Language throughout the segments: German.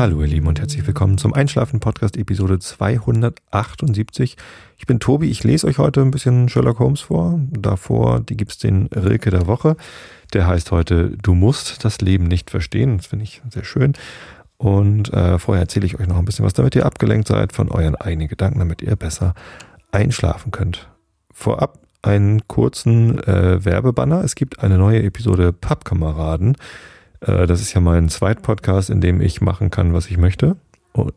Hallo ihr Lieben und herzlich willkommen zum Einschlafen Podcast Episode 278. Ich bin Tobi, ich lese euch heute ein bisschen Sherlock Holmes vor. Davor, die gibt's den Rilke der Woche. Der heißt heute Du musst das Leben nicht verstehen. Das finde ich sehr schön. Und äh, vorher erzähle ich euch noch ein bisschen was, damit ihr abgelenkt seid von euren eigenen Gedanken, damit ihr besser einschlafen könnt. Vorab einen kurzen äh, Werbebanner. Es gibt eine neue Episode Pappkameraden. Äh, das ist ja mein Zweitpodcast, in dem ich machen kann, was ich möchte. Oh,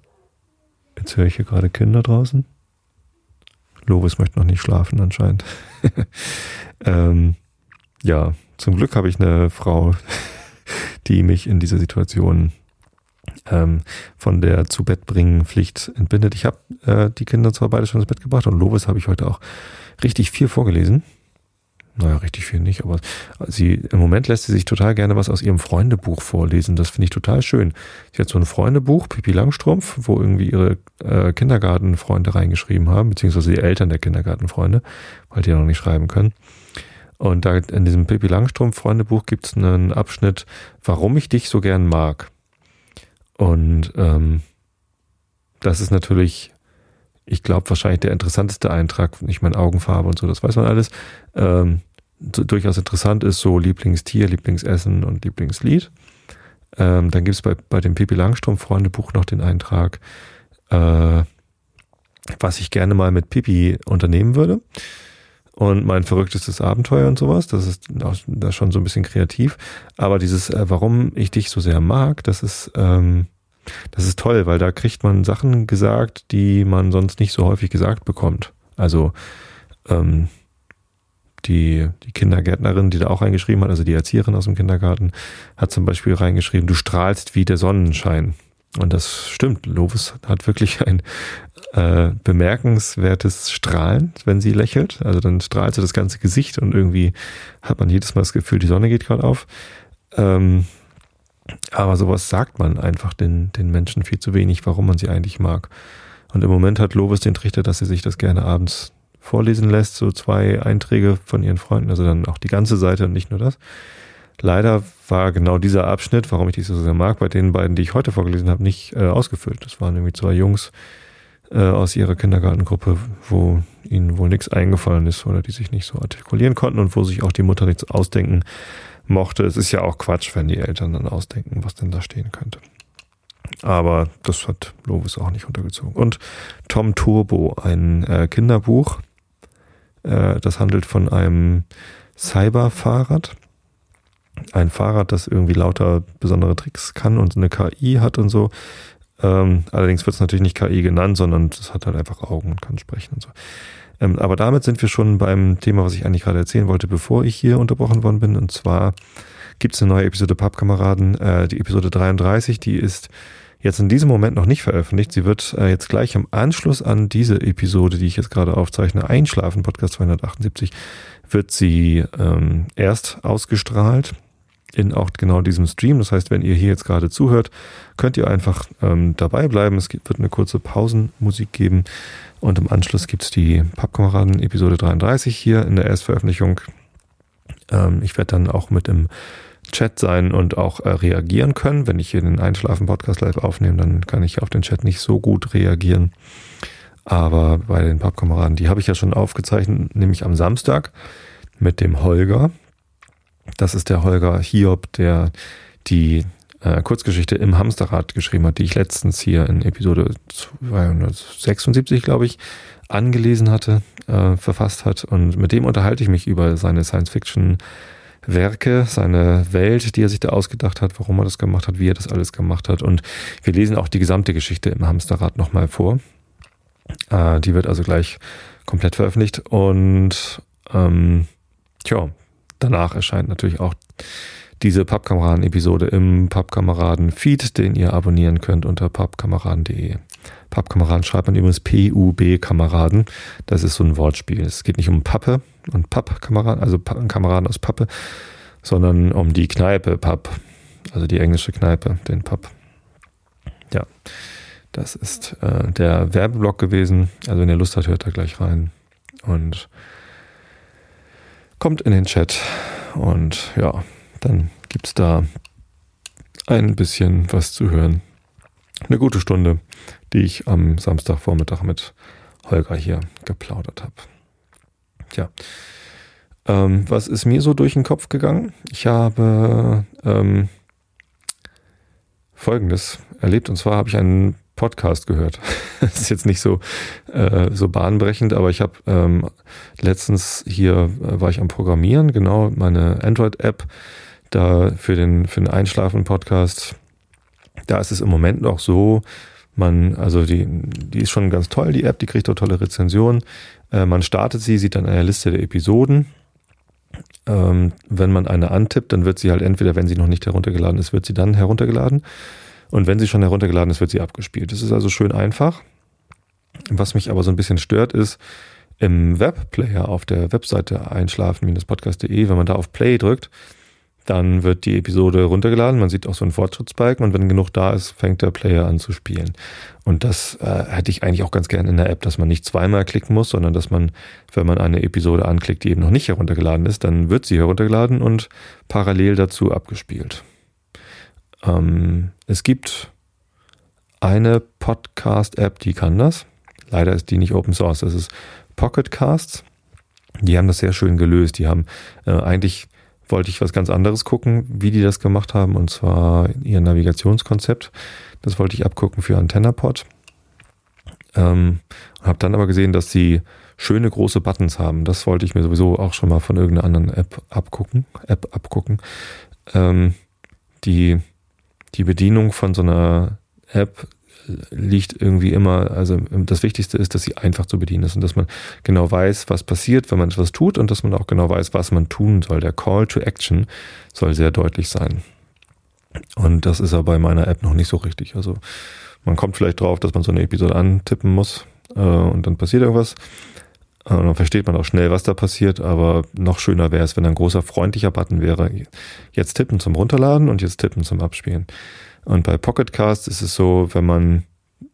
jetzt höre ich hier gerade Kinder draußen. Lovis möchte noch nicht schlafen anscheinend. ähm, ja, zum Glück habe ich eine Frau, die mich in dieser Situation ähm, von der zu Bett bringen Pflicht entbindet. Ich habe äh, die Kinder zwar beide schon ins Bett gebracht und Lovis habe ich heute auch richtig viel vorgelesen. Naja, richtig viel nicht, aber sie, im Moment lässt sie sich total gerne was aus ihrem Freundebuch vorlesen. Das finde ich total schön. Sie hat so ein Freundebuch, Pippi Langstrumpf, wo irgendwie ihre äh, Kindergartenfreunde reingeschrieben haben, beziehungsweise die Eltern der Kindergartenfreunde, weil die ja noch nicht schreiben können. Und da in diesem Pippi Langstrumpf Freundebuch gibt es einen Abschnitt, warum ich dich so gern mag. Und ähm, das ist natürlich ich glaube, wahrscheinlich der interessanteste Eintrag, nicht meine Augenfarbe und so, das weiß man alles, ähm, so, durchaus interessant ist, so Lieblingstier, Lieblingsessen und Lieblingslied. Ähm, dann gibt es bei, bei dem Pippi Langstrumpf Freundebuch noch den Eintrag, äh, was ich gerne mal mit Pippi unternehmen würde. Und mein verrücktestes Abenteuer und sowas, das ist das schon so ein bisschen kreativ. Aber dieses, äh, warum ich dich so sehr mag, das ist, ähm, das ist toll, weil da kriegt man Sachen gesagt, die man sonst nicht so häufig gesagt bekommt. Also ähm, die, die Kindergärtnerin, die da auch reingeschrieben hat, also die Erzieherin aus dem Kindergarten, hat zum Beispiel reingeschrieben, du strahlst wie der Sonnenschein. Und das stimmt. Lovis hat wirklich ein äh, bemerkenswertes Strahlen, wenn sie lächelt. Also dann strahlt sie das ganze Gesicht und irgendwie hat man jedes Mal das Gefühl, die Sonne geht gerade auf. Ähm, aber sowas sagt man einfach den, den Menschen viel zu wenig, warum man sie eigentlich mag. Und im Moment hat Lovis den Trichter, dass sie sich das gerne abends vorlesen lässt, so zwei Einträge von ihren Freunden, also dann auch die ganze Seite und nicht nur das. Leider war genau dieser Abschnitt, warum ich dich so sehr mag, bei den beiden, die ich heute vorgelesen habe, nicht äh, ausgefüllt. Das waren nämlich zwei Jungs äh, aus ihrer Kindergartengruppe, wo ihnen wohl nichts eingefallen ist oder die sich nicht so artikulieren konnten und wo sich auch die Mutter nichts ausdenken mochte. Es ist ja auch Quatsch, wenn die Eltern dann ausdenken, was denn da stehen könnte. Aber das hat Lovis auch nicht untergezogen. Und Tom Turbo, ein äh, Kinderbuch. Äh, das handelt von einem Cyberfahrrad. Ein Fahrrad, das irgendwie lauter besondere Tricks kann und eine KI hat und so. Ähm, allerdings wird es natürlich nicht KI genannt, sondern es hat halt einfach Augen und kann sprechen und so. Ähm, aber damit sind wir schon beim Thema, was ich eigentlich gerade erzählen wollte, bevor ich hier unterbrochen worden bin. Und zwar gibt es eine neue Episode Pappkameraden, äh, die Episode 33, die ist jetzt in diesem Moment noch nicht veröffentlicht. Sie wird äh, jetzt gleich im Anschluss an diese Episode, die ich jetzt gerade aufzeichne, Einschlafen, Podcast 278, wird sie ähm, erst ausgestrahlt in auch genau diesem Stream. Das heißt, wenn ihr hier jetzt gerade zuhört, könnt ihr einfach ähm, dabei bleiben. Es wird eine kurze Pausenmusik geben. Und im Anschluss gibt's die Pappkameraden Episode 33 hier in der Erstveröffentlichung. Ähm, ich werde dann auch mit im Chat sein und auch äh, reagieren können. Wenn ich hier den Einschlafen-Podcast live aufnehme, dann kann ich auf den Chat nicht so gut reagieren. Aber bei den Pappkameraden, die habe ich ja schon aufgezeichnet, nämlich am Samstag mit dem Holger. Das ist der Holger Hiob, der die äh, Kurzgeschichte im Hamsterrad geschrieben hat, die ich letztens hier in Episode 276, glaube ich, angelesen hatte, äh, verfasst hat. Und mit dem unterhalte ich mich über seine Science-Fiction- Werke, seine Welt, die er sich da ausgedacht hat, warum er das gemacht hat, wie er das alles gemacht hat. Und wir lesen auch die gesamte Geschichte im Hamsterrad nochmal vor. Äh, die wird also gleich komplett veröffentlicht. Und ähm, tja, danach erscheint natürlich auch diese Pappkameraden-Episode im Pappkameraden-Feed, den ihr abonnieren könnt unter pappkameraden.de. Pappkameraden schreibt man übrigens P-U-B-Kameraden. Das ist so ein Wortspiel. Es geht nicht um Pappe und Pappkameraden, also Kameraden aus Pappe, sondern um die Kneipe Papp, also die englische Kneipe, den Papp. Ja, das ist äh, der Werbeblock gewesen. Also wenn ihr Lust habt, hört da gleich rein und kommt in den Chat und ja, dann gibt es da ein bisschen was zu hören. eine gute Stunde, die ich am Samstagvormittag mit Holger hier geplaudert habe. Tja, ähm, was ist mir so durch den Kopf gegangen? Ich habe ähm, Folgendes erlebt und zwar habe ich einen Podcast gehört. das ist jetzt nicht so, äh, so bahnbrechend, aber ich habe ähm, letztens hier äh, war ich am Programmieren, genau, meine Android-App da für den, für den Einschlafen-Podcast. Da ist es im Moment noch so, man, also die, die ist schon ganz toll, die App, die kriegt auch tolle Rezensionen. Äh, man startet sie, sieht dann eine Liste der Episoden. Ähm, wenn man eine antippt, dann wird sie halt entweder, wenn sie noch nicht heruntergeladen ist, wird sie dann heruntergeladen. Und wenn sie schon heruntergeladen ist, wird sie abgespielt. Das ist also schön einfach. Was mich aber so ein bisschen stört, ist im Webplayer auf der Webseite einschlafen-podcast.de, wenn man da auf Play drückt, dann wird die Episode runtergeladen. Man sieht auch so einen Fortschrittsbalken und wenn genug da ist, fängt der Player an zu spielen. Und das äh, hätte ich eigentlich auch ganz gerne in der App, dass man nicht zweimal klicken muss, sondern dass man, wenn man eine Episode anklickt, die eben noch nicht heruntergeladen ist, dann wird sie heruntergeladen und parallel dazu abgespielt. Ähm, es gibt eine Podcast-App, die kann das. Leider ist die nicht Open Source. Das ist Pocket Casts. Die haben das sehr schön gelöst. Die haben äh, eigentlich wollte ich was ganz anderes gucken, wie die das gemacht haben, und zwar ihr Navigationskonzept. Das wollte ich abgucken für AntennaPod. Ähm, habe dann aber gesehen, dass sie schöne große Buttons haben. Das wollte ich mir sowieso auch schon mal von irgendeiner anderen App abgucken. App abgucken. Ähm, die die Bedienung von so einer App liegt irgendwie immer, also das Wichtigste ist, dass sie einfach zu bedienen ist und dass man genau weiß, was passiert, wenn man etwas tut und dass man auch genau weiß, was man tun soll. Der Call to Action soll sehr deutlich sein. Und das ist aber bei meiner App noch nicht so richtig. Also man kommt vielleicht drauf, dass man so eine Episode antippen muss äh, und dann passiert irgendwas. Und dann versteht man auch schnell, was da passiert, aber noch schöner wäre es, wenn ein großer freundlicher Button wäre. Jetzt tippen zum Runterladen und jetzt tippen zum Abspielen. Und bei Pocketcast ist es so, wenn man,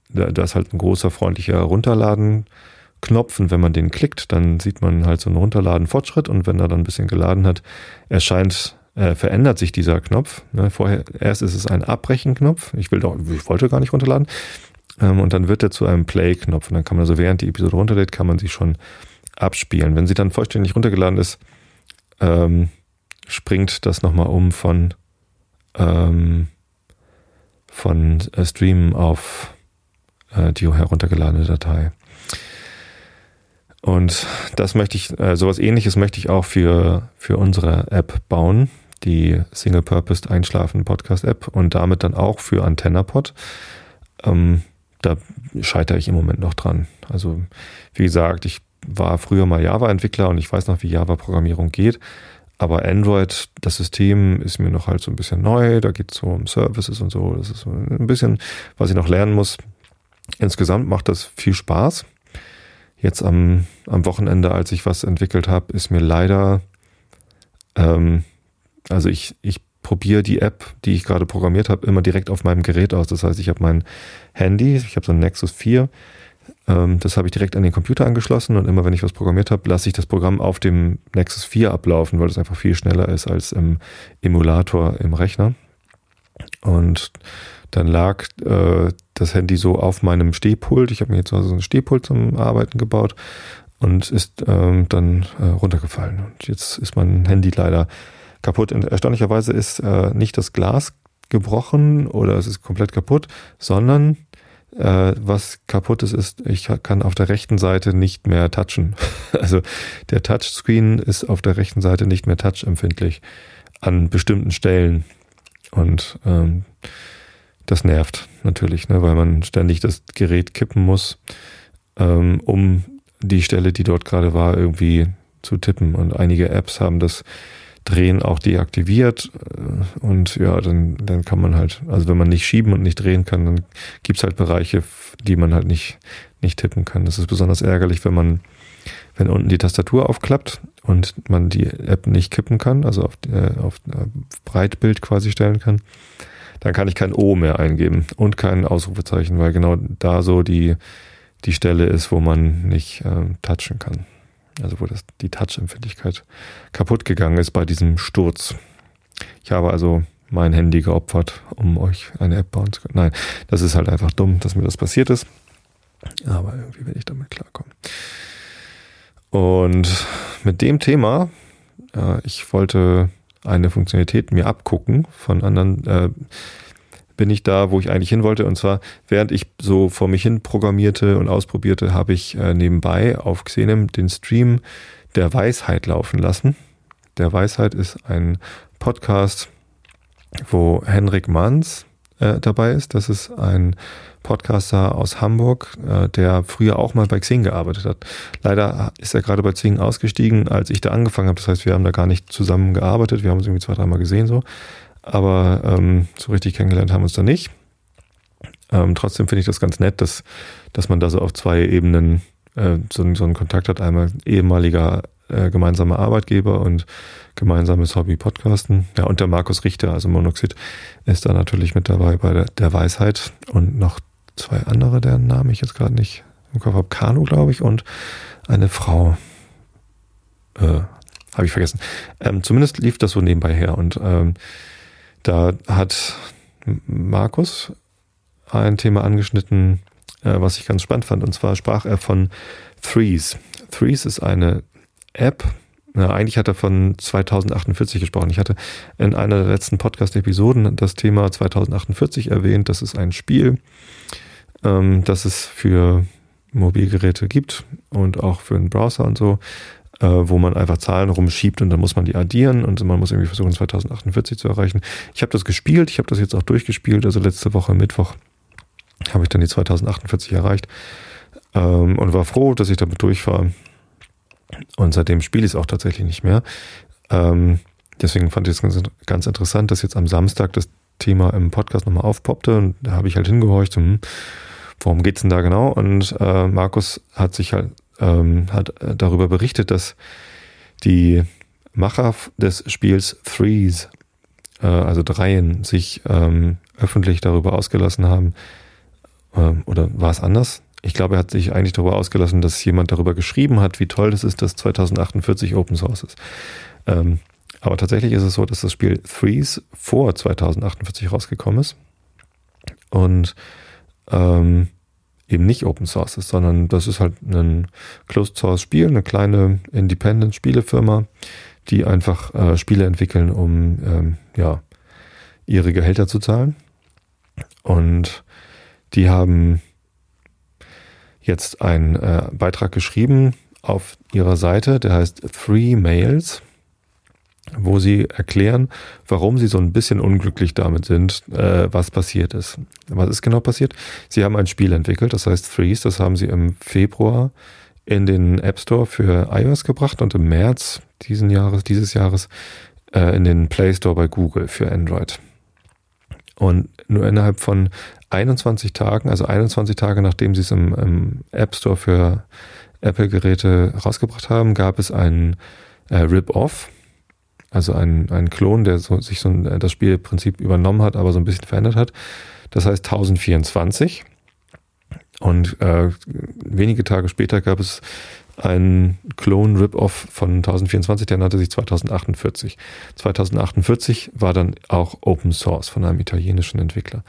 da, ist halt ein großer freundlicher Runterladen-Knopf und wenn man den klickt, dann sieht man halt so einen Runterladen-Fortschritt und wenn er dann ein bisschen geladen hat, erscheint, äh, verändert sich dieser Knopf. Ne, vorher, erst ist es ein Abbrechen-Knopf. Ich will doch, ich wollte gar nicht runterladen. Ähm, und dann wird er zu einem Play-Knopf. Und dann kann man also, während die Episode runterlädt, kann man sie schon abspielen. Wenn sie dann vollständig runtergeladen ist, ähm, springt das nochmal um von, ähm, von äh, Stream auf äh, die heruntergeladene Datei. Und das möchte ich, äh, sowas ähnliches möchte ich auch für, für unsere App bauen, die Single-Purposed Einschlafen Podcast App und damit dann auch für AntennaPod. Ähm, da scheitere ich im Moment noch dran. Also wie gesagt, ich war früher mal Java-Entwickler und ich weiß noch, wie Java-Programmierung geht. Aber Android, das System ist mir noch halt so ein bisschen neu. Da geht es so um Services und so. Das ist so ein bisschen, was ich noch lernen muss. Insgesamt macht das viel Spaß. Jetzt am, am Wochenende, als ich was entwickelt habe, ist mir leider, ähm, also ich, ich probiere die App, die ich gerade programmiert habe, immer direkt auf meinem Gerät aus. Das heißt, ich habe mein Handy, ich habe so ein Nexus 4, ähm, das habe ich direkt an den Computer angeschlossen und immer wenn ich was programmiert habe, lasse ich das Programm auf dem Nexus 4 ablaufen, weil es einfach viel schneller ist als im Emulator im Rechner. Und dann lag äh, das Handy so auf meinem Stehpult. Ich habe mir jetzt also so ein Stehpult zum Arbeiten gebaut und ist ähm, dann äh, runtergefallen. Und jetzt ist mein Handy leider kaputt. Erstaunlicherweise ist äh, nicht das Glas gebrochen oder es ist komplett kaputt, sondern äh, was kaputt ist, ist, ich kann auf der rechten Seite nicht mehr touchen. Also der Touchscreen ist auf der rechten Seite nicht mehr touchempfindlich an bestimmten Stellen. Und ähm, das nervt natürlich, ne, weil man ständig das Gerät kippen muss, ähm, um die Stelle, die dort gerade war, irgendwie zu tippen. Und einige Apps haben das Drehen auch deaktiviert. Äh, und ja, dann, dann kann man halt, also wenn man nicht schieben und nicht drehen kann, dann gibt's halt Bereiche, die man halt nicht, nicht tippen kann. Das ist besonders ärgerlich, wenn man, wenn unten die Tastatur aufklappt und man die App nicht kippen kann, also auf, äh, auf äh, Breitbild quasi stellen kann, dann kann ich kein O mehr eingeben und kein Ausrufezeichen, weil genau da so die, die Stelle ist, wo man nicht äh, touchen kann also wo das, die Touch-Empfindlichkeit kaputt gegangen ist bei diesem Sturz. Ich habe also mein Handy geopfert, um euch eine App bauen zu können. Nein, das ist halt einfach dumm, dass mir das passiert ist. Aber irgendwie werde ich damit klarkommen. Und mit dem Thema, äh, ich wollte eine Funktionalität mir abgucken von anderen, äh, bin ich da, wo ich eigentlich hin wollte. Und zwar, während ich so vor mich hin programmierte und ausprobierte, habe ich äh, nebenbei auf Xenem den Stream der Weisheit laufen lassen. Der Weisheit ist ein Podcast, wo Henrik Manns äh, dabei ist. Das ist ein Podcaster aus Hamburg, äh, der früher auch mal bei Xing gearbeitet hat. Leider ist er gerade bei Xing ausgestiegen, als ich da angefangen habe. Das heißt, wir haben da gar nicht zusammen gearbeitet. Wir haben uns irgendwie zwei, dreimal gesehen so. Aber ähm, so richtig kennengelernt haben wir uns da nicht. Ähm, trotzdem finde ich das ganz nett, dass, dass man da so auf zwei Ebenen äh, so, so einen Kontakt hat. Einmal ehemaliger äh, gemeinsamer Arbeitgeber und gemeinsames Hobby Podcasten. Ja, und der Markus Richter, also Monoxid, ist da natürlich mit dabei bei der, der Weisheit und noch zwei andere, deren Namen ich jetzt gerade nicht im Kopf habe. Kanu, glaube ich, und eine Frau. Äh, habe ich vergessen. Ähm, zumindest lief das so nebenbei her. Und ähm, da hat Markus ein Thema angeschnitten, äh, was ich ganz spannend fand. Und zwar sprach er von Threes. Threes ist eine App. Na, eigentlich hat er von 2048 gesprochen. Ich hatte in einer der letzten Podcast-Episoden das Thema 2048 erwähnt. Das ist ein Spiel, ähm, das es für Mobilgeräte gibt und auch für einen Browser und so, äh, wo man einfach Zahlen rumschiebt und dann muss man die addieren und man muss irgendwie versuchen, 2048 zu erreichen. Ich habe das gespielt, ich habe das jetzt auch durchgespielt, also letzte Woche Mittwoch habe ich dann die 2048 erreicht ähm, und war froh, dass ich damit durch war. Und seitdem spiele ich es auch tatsächlich nicht mehr. Ähm, deswegen fand ich es ganz, ganz interessant, dass jetzt am Samstag das Thema im Podcast nochmal aufpoppte und da habe ich halt hingehorcht, hm, worum geht's denn da genau? Und äh, Markus hat sich halt ähm, hat darüber berichtet, dass die Macher des Spiels Threes, äh, also Dreien, sich ähm, öffentlich darüber ausgelassen haben, äh, oder war es anders? Ich glaube, er hat sich eigentlich darüber ausgelassen, dass jemand darüber geschrieben hat, wie toll das ist, dass 2048 Open Source ist. Ähm, aber tatsächlich ist es so, dass das Spiel Threes vor 2048 rausgekommen ist und ähm, eben nicht Open Source ist, sondern das ist halt ein Closed Source Spiel, eine kleine Independent Spielefirma, die einfach äh, Spiele entwickeln, um ähm, ja ihre Gehälter zu zahlen. Und die haben jetzt einen äh, Beitrag geschrieben auf ihrer Seite, der heißt Three Mails, wo sie erklären, warum sie so ein bisschen unglücklich damit sind, äh, was passiert ist. Was ist genau passiert? Sie haben ein Spiel entwickelt, das heißt Threes, das haben sie im Februar in den App Store für iOS gebracht und im März diesen Jahres, dieses Jahres äh, in den Play Store bei Google für Android. Und nur innerhalb von 21 Tagen, also 21 Tage nachdem sie es im, im App Store für Apple-Geräte rausgebracht haben, gab es einen äh, Rip-Off, also einen, einen Klon, der so, sich so ein, äh, das Spielprinzip übernommen hat, aber so ein bisschen verändert hat. Das heißt 1024. Und äh, wenige Tage später gab es einen Clone Rip-Off von 1024, der nannte sich 2048. 2048 war dann auch Open Source von einem italienischen Entwickler.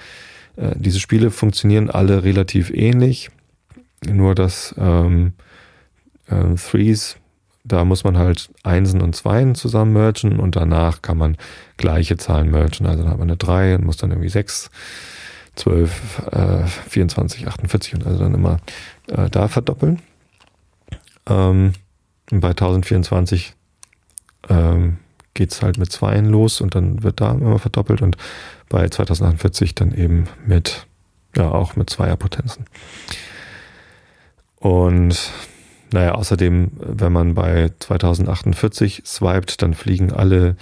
Äh, diese Spiele funktionieren alle relativ ähnlich, nur dass ähm, äh, Threes, da muss man halt Einsen und Zweien zusammen mergen und danach kann man gleiche Zahlen mergen. Also dann hat man eine 3 und muss dann irgendwie 6, 12, äh, 24, 48 und also dann immer äh, da verdoppeln. Ähm, bei 1024 ähm, geht halt mit Zweien los und dann wird da immer verdoppelt und bei 2048 dann eben mit, ja, auch mit Zweierpotenzen. Und naja, außerdem, wenn man bei 2048 swiped, dann fliegen alle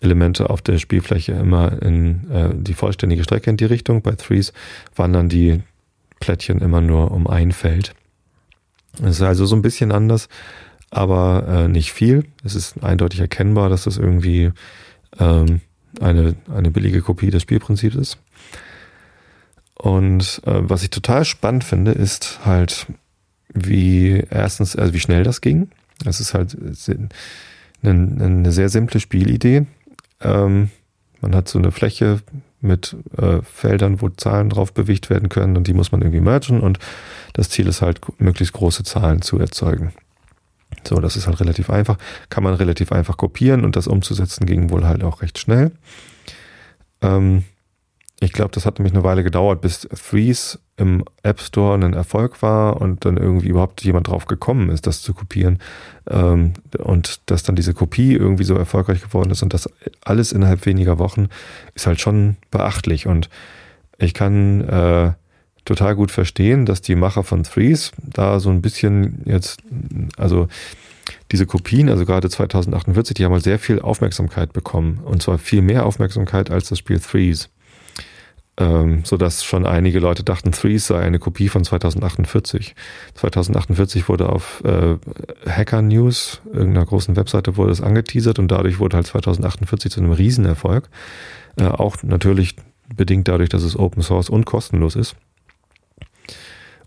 Elemente auf der Spielfläche immer in äh, die vollständige Strecke in die Richtung. Bei Threes wandern die Plättchen immer nur um ein Feld. Es ist also so ein bisschen anders, aber äh, nicht viel. Es ist eindeutig erkennbar, dass das irgendwie ähm, eine, eine billige Kopie des Spielprinzips ist. Und äh, was ich total spannend finde, ist halt, wie erstens, also wie schnell das ging. Es ist halt eine, eine sehr simple Spielidee. Ähm, Man hat so eine Fläche mit äh, Feldern, wo Zahlen drauf bewegt werden können und die muss man irgendwie mergen und das Ziel ist halt, möglichst große Zahlen zu erzeugen. So, das ist halt relativ einfach. Kann man relativ einfach kopieren und das umzusetzen ging wohl halt auch recht schnell. Ähm, ich glaube, das hat nämlich eine Weile gedauert, bis Threes im App Store ein Erfolg war und dann irgendwie überhaupt jemand drauf gekommen ist, das zu kopieren. Ähm, und dass dann diese Kopie irgendwie so erfolgreich geworden ist und das alles innerhalb weniger Wochen ist halt schon beachtlich. Und ich kann äh, total gut verstehen, dass die Macher von Threes da so ein bisschen jetzt, also diese Kopien, also gerade 2048, die haben halt sehr viel Aufmerksamkeit bekommen. Und zwar viel mehr Aufmerksamkeit als das Spiel Threes ähm, sodass schon einige Leute dachten, Threes sei eine Kopie von 2048. 2048 wurde auf äh, Hacker News, irgendeiner großen Webseite, wurde es angeteasert und dadurch wurde halt 2048 zu einem Riesenerfolg. Äh, auch natürlich bedingt dadurch, dass es Open Source und kostenlos ist.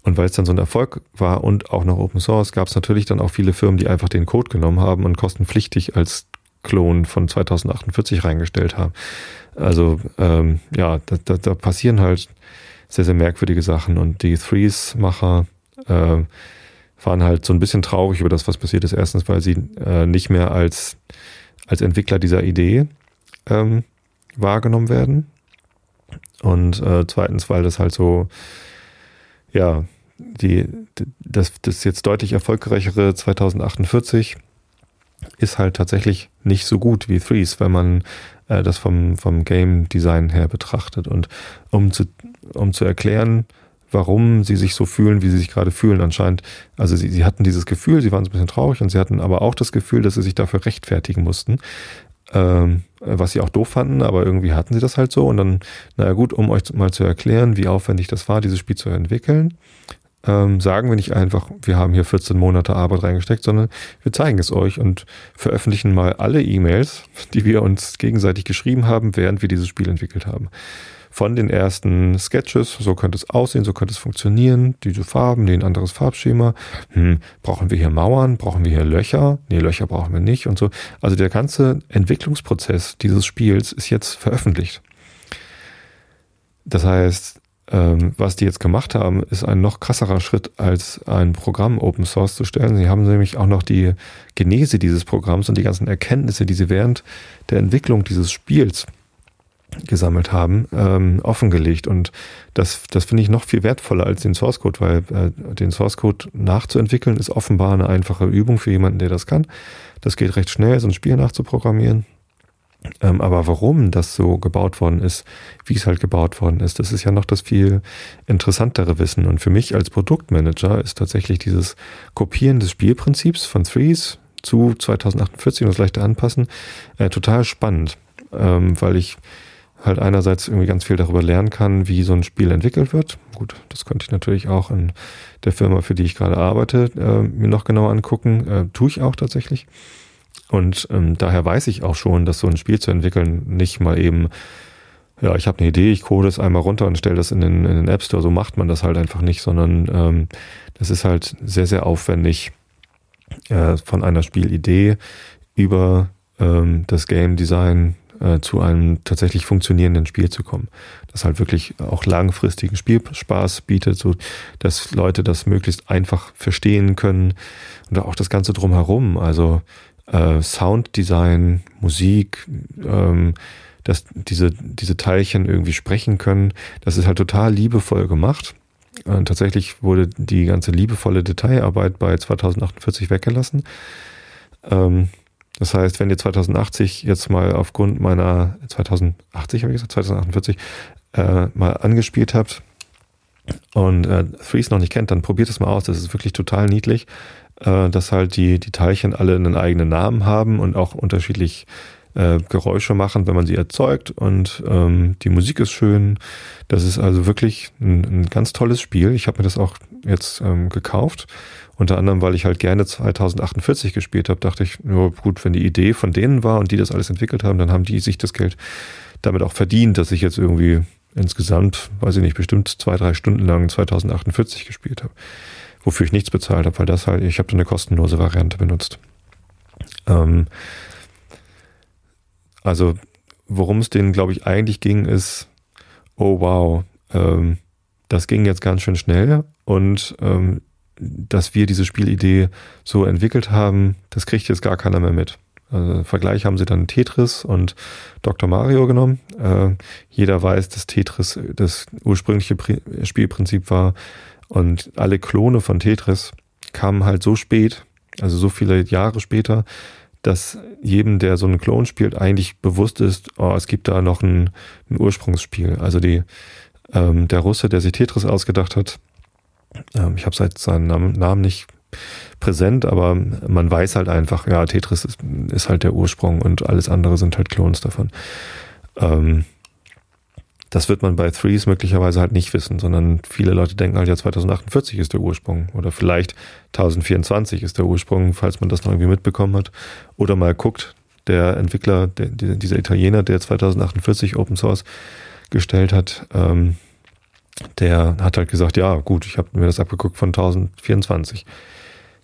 Und weil es dann so ein Erfolg war und auch noch Open Source, gab es natürlich dann auch viele Firmen, die einfach den Code genommen haben und kostenpflichtig als Klon von 2048 reingestellt haben. Also ähm, ja, da, da, da passieren halt sehr, sehr merkwürdige Sachen und die Threes-Macher äh, waren halt so ein bisschen traurig über das, was passiert ist. Erstens, weil sie äh, nicht mehr als, als Entwickler dieser Idee ähm, wahrgenommen werden. Und äh, zweitens, weil das halt so, ja, die, das, das jetzt deutlich erfolgreichere 2048 ist halt tatsächlich nicht so gut wie Threes, wenn man äh, das vom, vom Game Design her betrachtet. Und um zu, um zu erklären, warum sie sich so fühlen, wie sie sich gerade fühlen. Anscheinend, also sie, sie hatten dieses Gefühl, sie waren so ein bisschen traurig und sie hatten aber auch das Gefühl, dass sie sich dafür rechtfertigen mussten. Ähm, was sie auch doof fanden, aber irgendwie hatten sie das halt so. Und dann, naja gut, um euch mal zu erklären, wie aufwendig das war, dieses Spiel zu entwickeln, ähm, sagen wir nicht einfach, wir haben hier 14 Monate Arbeit reingesteckt, sondern wir zeigen es euch und veröffentlichen mal alle E-Mails, die wir uns gegenseitig geschrieben haben, während wir dieses Spiel entwickelt haben. Von den ersten Sketches, so könnte es aussehen, so könnte es funktionieren, diese Farben, ein anderes Farbschema. Hm, brauchen wir hier Mauern? Brauchen wir hier Löcher? Nee, Löcher brauchen wir nicht und so. Also der ganze Entwicklungsprozess dieses Spiels ist jetzt veröffentlicht. Das heißt, ähm, was die jetzt gemacht haben, ist ein noch krasserer Schritt, als ein Programm Open Source zu stellen. Sie haben nämlich auch noch die Genese dieses Programms und die ganzen Erkenntnisse, die sie während der Entwicklung dieses Spiels gesammelt haben, ähm, offengelegt. Und das, das finde ich noch viel wertvoller als den Source Code, weil äh, den Source Code nachzuentwickeln ist offenbar eine einfache Übung für jemanden, der das kann. Das geht recht schnell, so ein Spiel nachzuprogrammieren. Ähm, aber warum das so gebaut worden ist, wie es halt gebaut worden ist, das ist ja noch das viel interessantere Wissen. Und für mich als Produktmanager ist tatsächlich dieses Kopieren des Spielprinzips von Threes zu 2048 und das leichte Anpassen äh, total spannend, ähm, weil ich halt einerseits irgendwie ganz viel darüber lernen kann, wie so ein Spiel entwickelt wird. Gut, das könnte ich natürlich auch in der Firma, für die ich gerade arbeite, äh, mir noch genauer angucken. Äh, tue ich auch tatsächlich. Und ähm, daher weiß ich auch schon, dass so ein Spiel zu entwickeln nicht mal eben, ja, ich habe eine Idee, ich code es einmal runter und stelle das in den, in den App Store. So macht man das halt einfach nicht, sondern ähm, das ist halt sehr, sehr aufwendig äh, von einer Spielidee über ähm, das Game Design äh, zu einem tatsächlich funktionierenden Spiel zu kommen. Das halt wirklich auch langfristigen Spielspaß bietet, so dass Leute das möglichst einfach verstehen können und auch das Ganze drumherum. Also äh, Sounddesign, Musik, ähm, dass diese, diese Teilchen irgendwie sprechen können. Das ist halt total liebevoll gemacht. Äh, tatsächlich wurde die ganze liebevolle Detailarbeit bei 2048 weggelassen. Ähm, das heißt, wenn ihr 2080 jetzt mal aufgrund meiner 2080 habe ich gesagt, 2048 äh, mal angespielt habt und äh, Threes noch nicht kennt, dann probiert es mal aus. Das ist wirklich total niedlich äh, dass halt die, die Teilchen alle einen eigenen Namen haben und auch unterschiedlich äh, Geräusche machen, wenn man sie erzeugt. Und ähm, die Musik ist schön. Das ist also wirklich ein, ein ganz tolles Spiel. Ich habe mir das auch jetzt ähm, gekauft. Unter anderem, weil ich halt gerne 2048 gespielt habe, dachte ich, nur gut, wenn die Idee von denen war und die das alles entwickelt haben, dann haben die sich das Geld damit auch verdient, dass ich jetzt irgendwie insgesamt, weiß ich nicht, bestimmt zwei, drei Stunden lang 2048 gespielt habe wofür ich nichts bezahlt habe, weil das halt, ich habe eine kostenlose Variante benutzt. Ähm, also worum es denen, glaube ich, eigentlich ging, ist, oh wow, ähm, das ging jetzt ganz schön schnell und ähm, dass wir diese Spielidee so entwickelt haben, das kriegt jetzt gar keiner mehr mit. Also Vergleich haben sie dann Tetris und Dr. Mario genommen. Äh, jeder weiß, dass Tetris das ursprüngliche Pri Spielprinzip war und alle Klone von Tetris kamen halt so spät, also so viele Jahre später, dass jedem, der so einen Klon spielt, eigentlich bewusst ist, oh, es gibt da noch ein, ein Ursprungsspiel. Also die, ähm, der Russe, der sich Tetris ausgedacht hat, ähm, ich habe seit seinen Namen, nicht präsent, aber man weiß halt einfach, ja, Tetris ist, ist halt der Ursprung und alles andere sind halt Clones davon. Ähm, das wird man bei Threes möglicherweise halt nicht wissen, sondern viele Leute denken halt ja 2048 ist der Ursprung oder vielleicht 1024 ist der Ursprung, falls man das noch irgendwie mitbekommen hat. Oder mal guckt, der Entwickler, der, dieser Italiener, der 2048 Open Source gestellt hat, ähm, der hat halt gesagt, ja gut, ich habe mir das abgeguckt von 1024.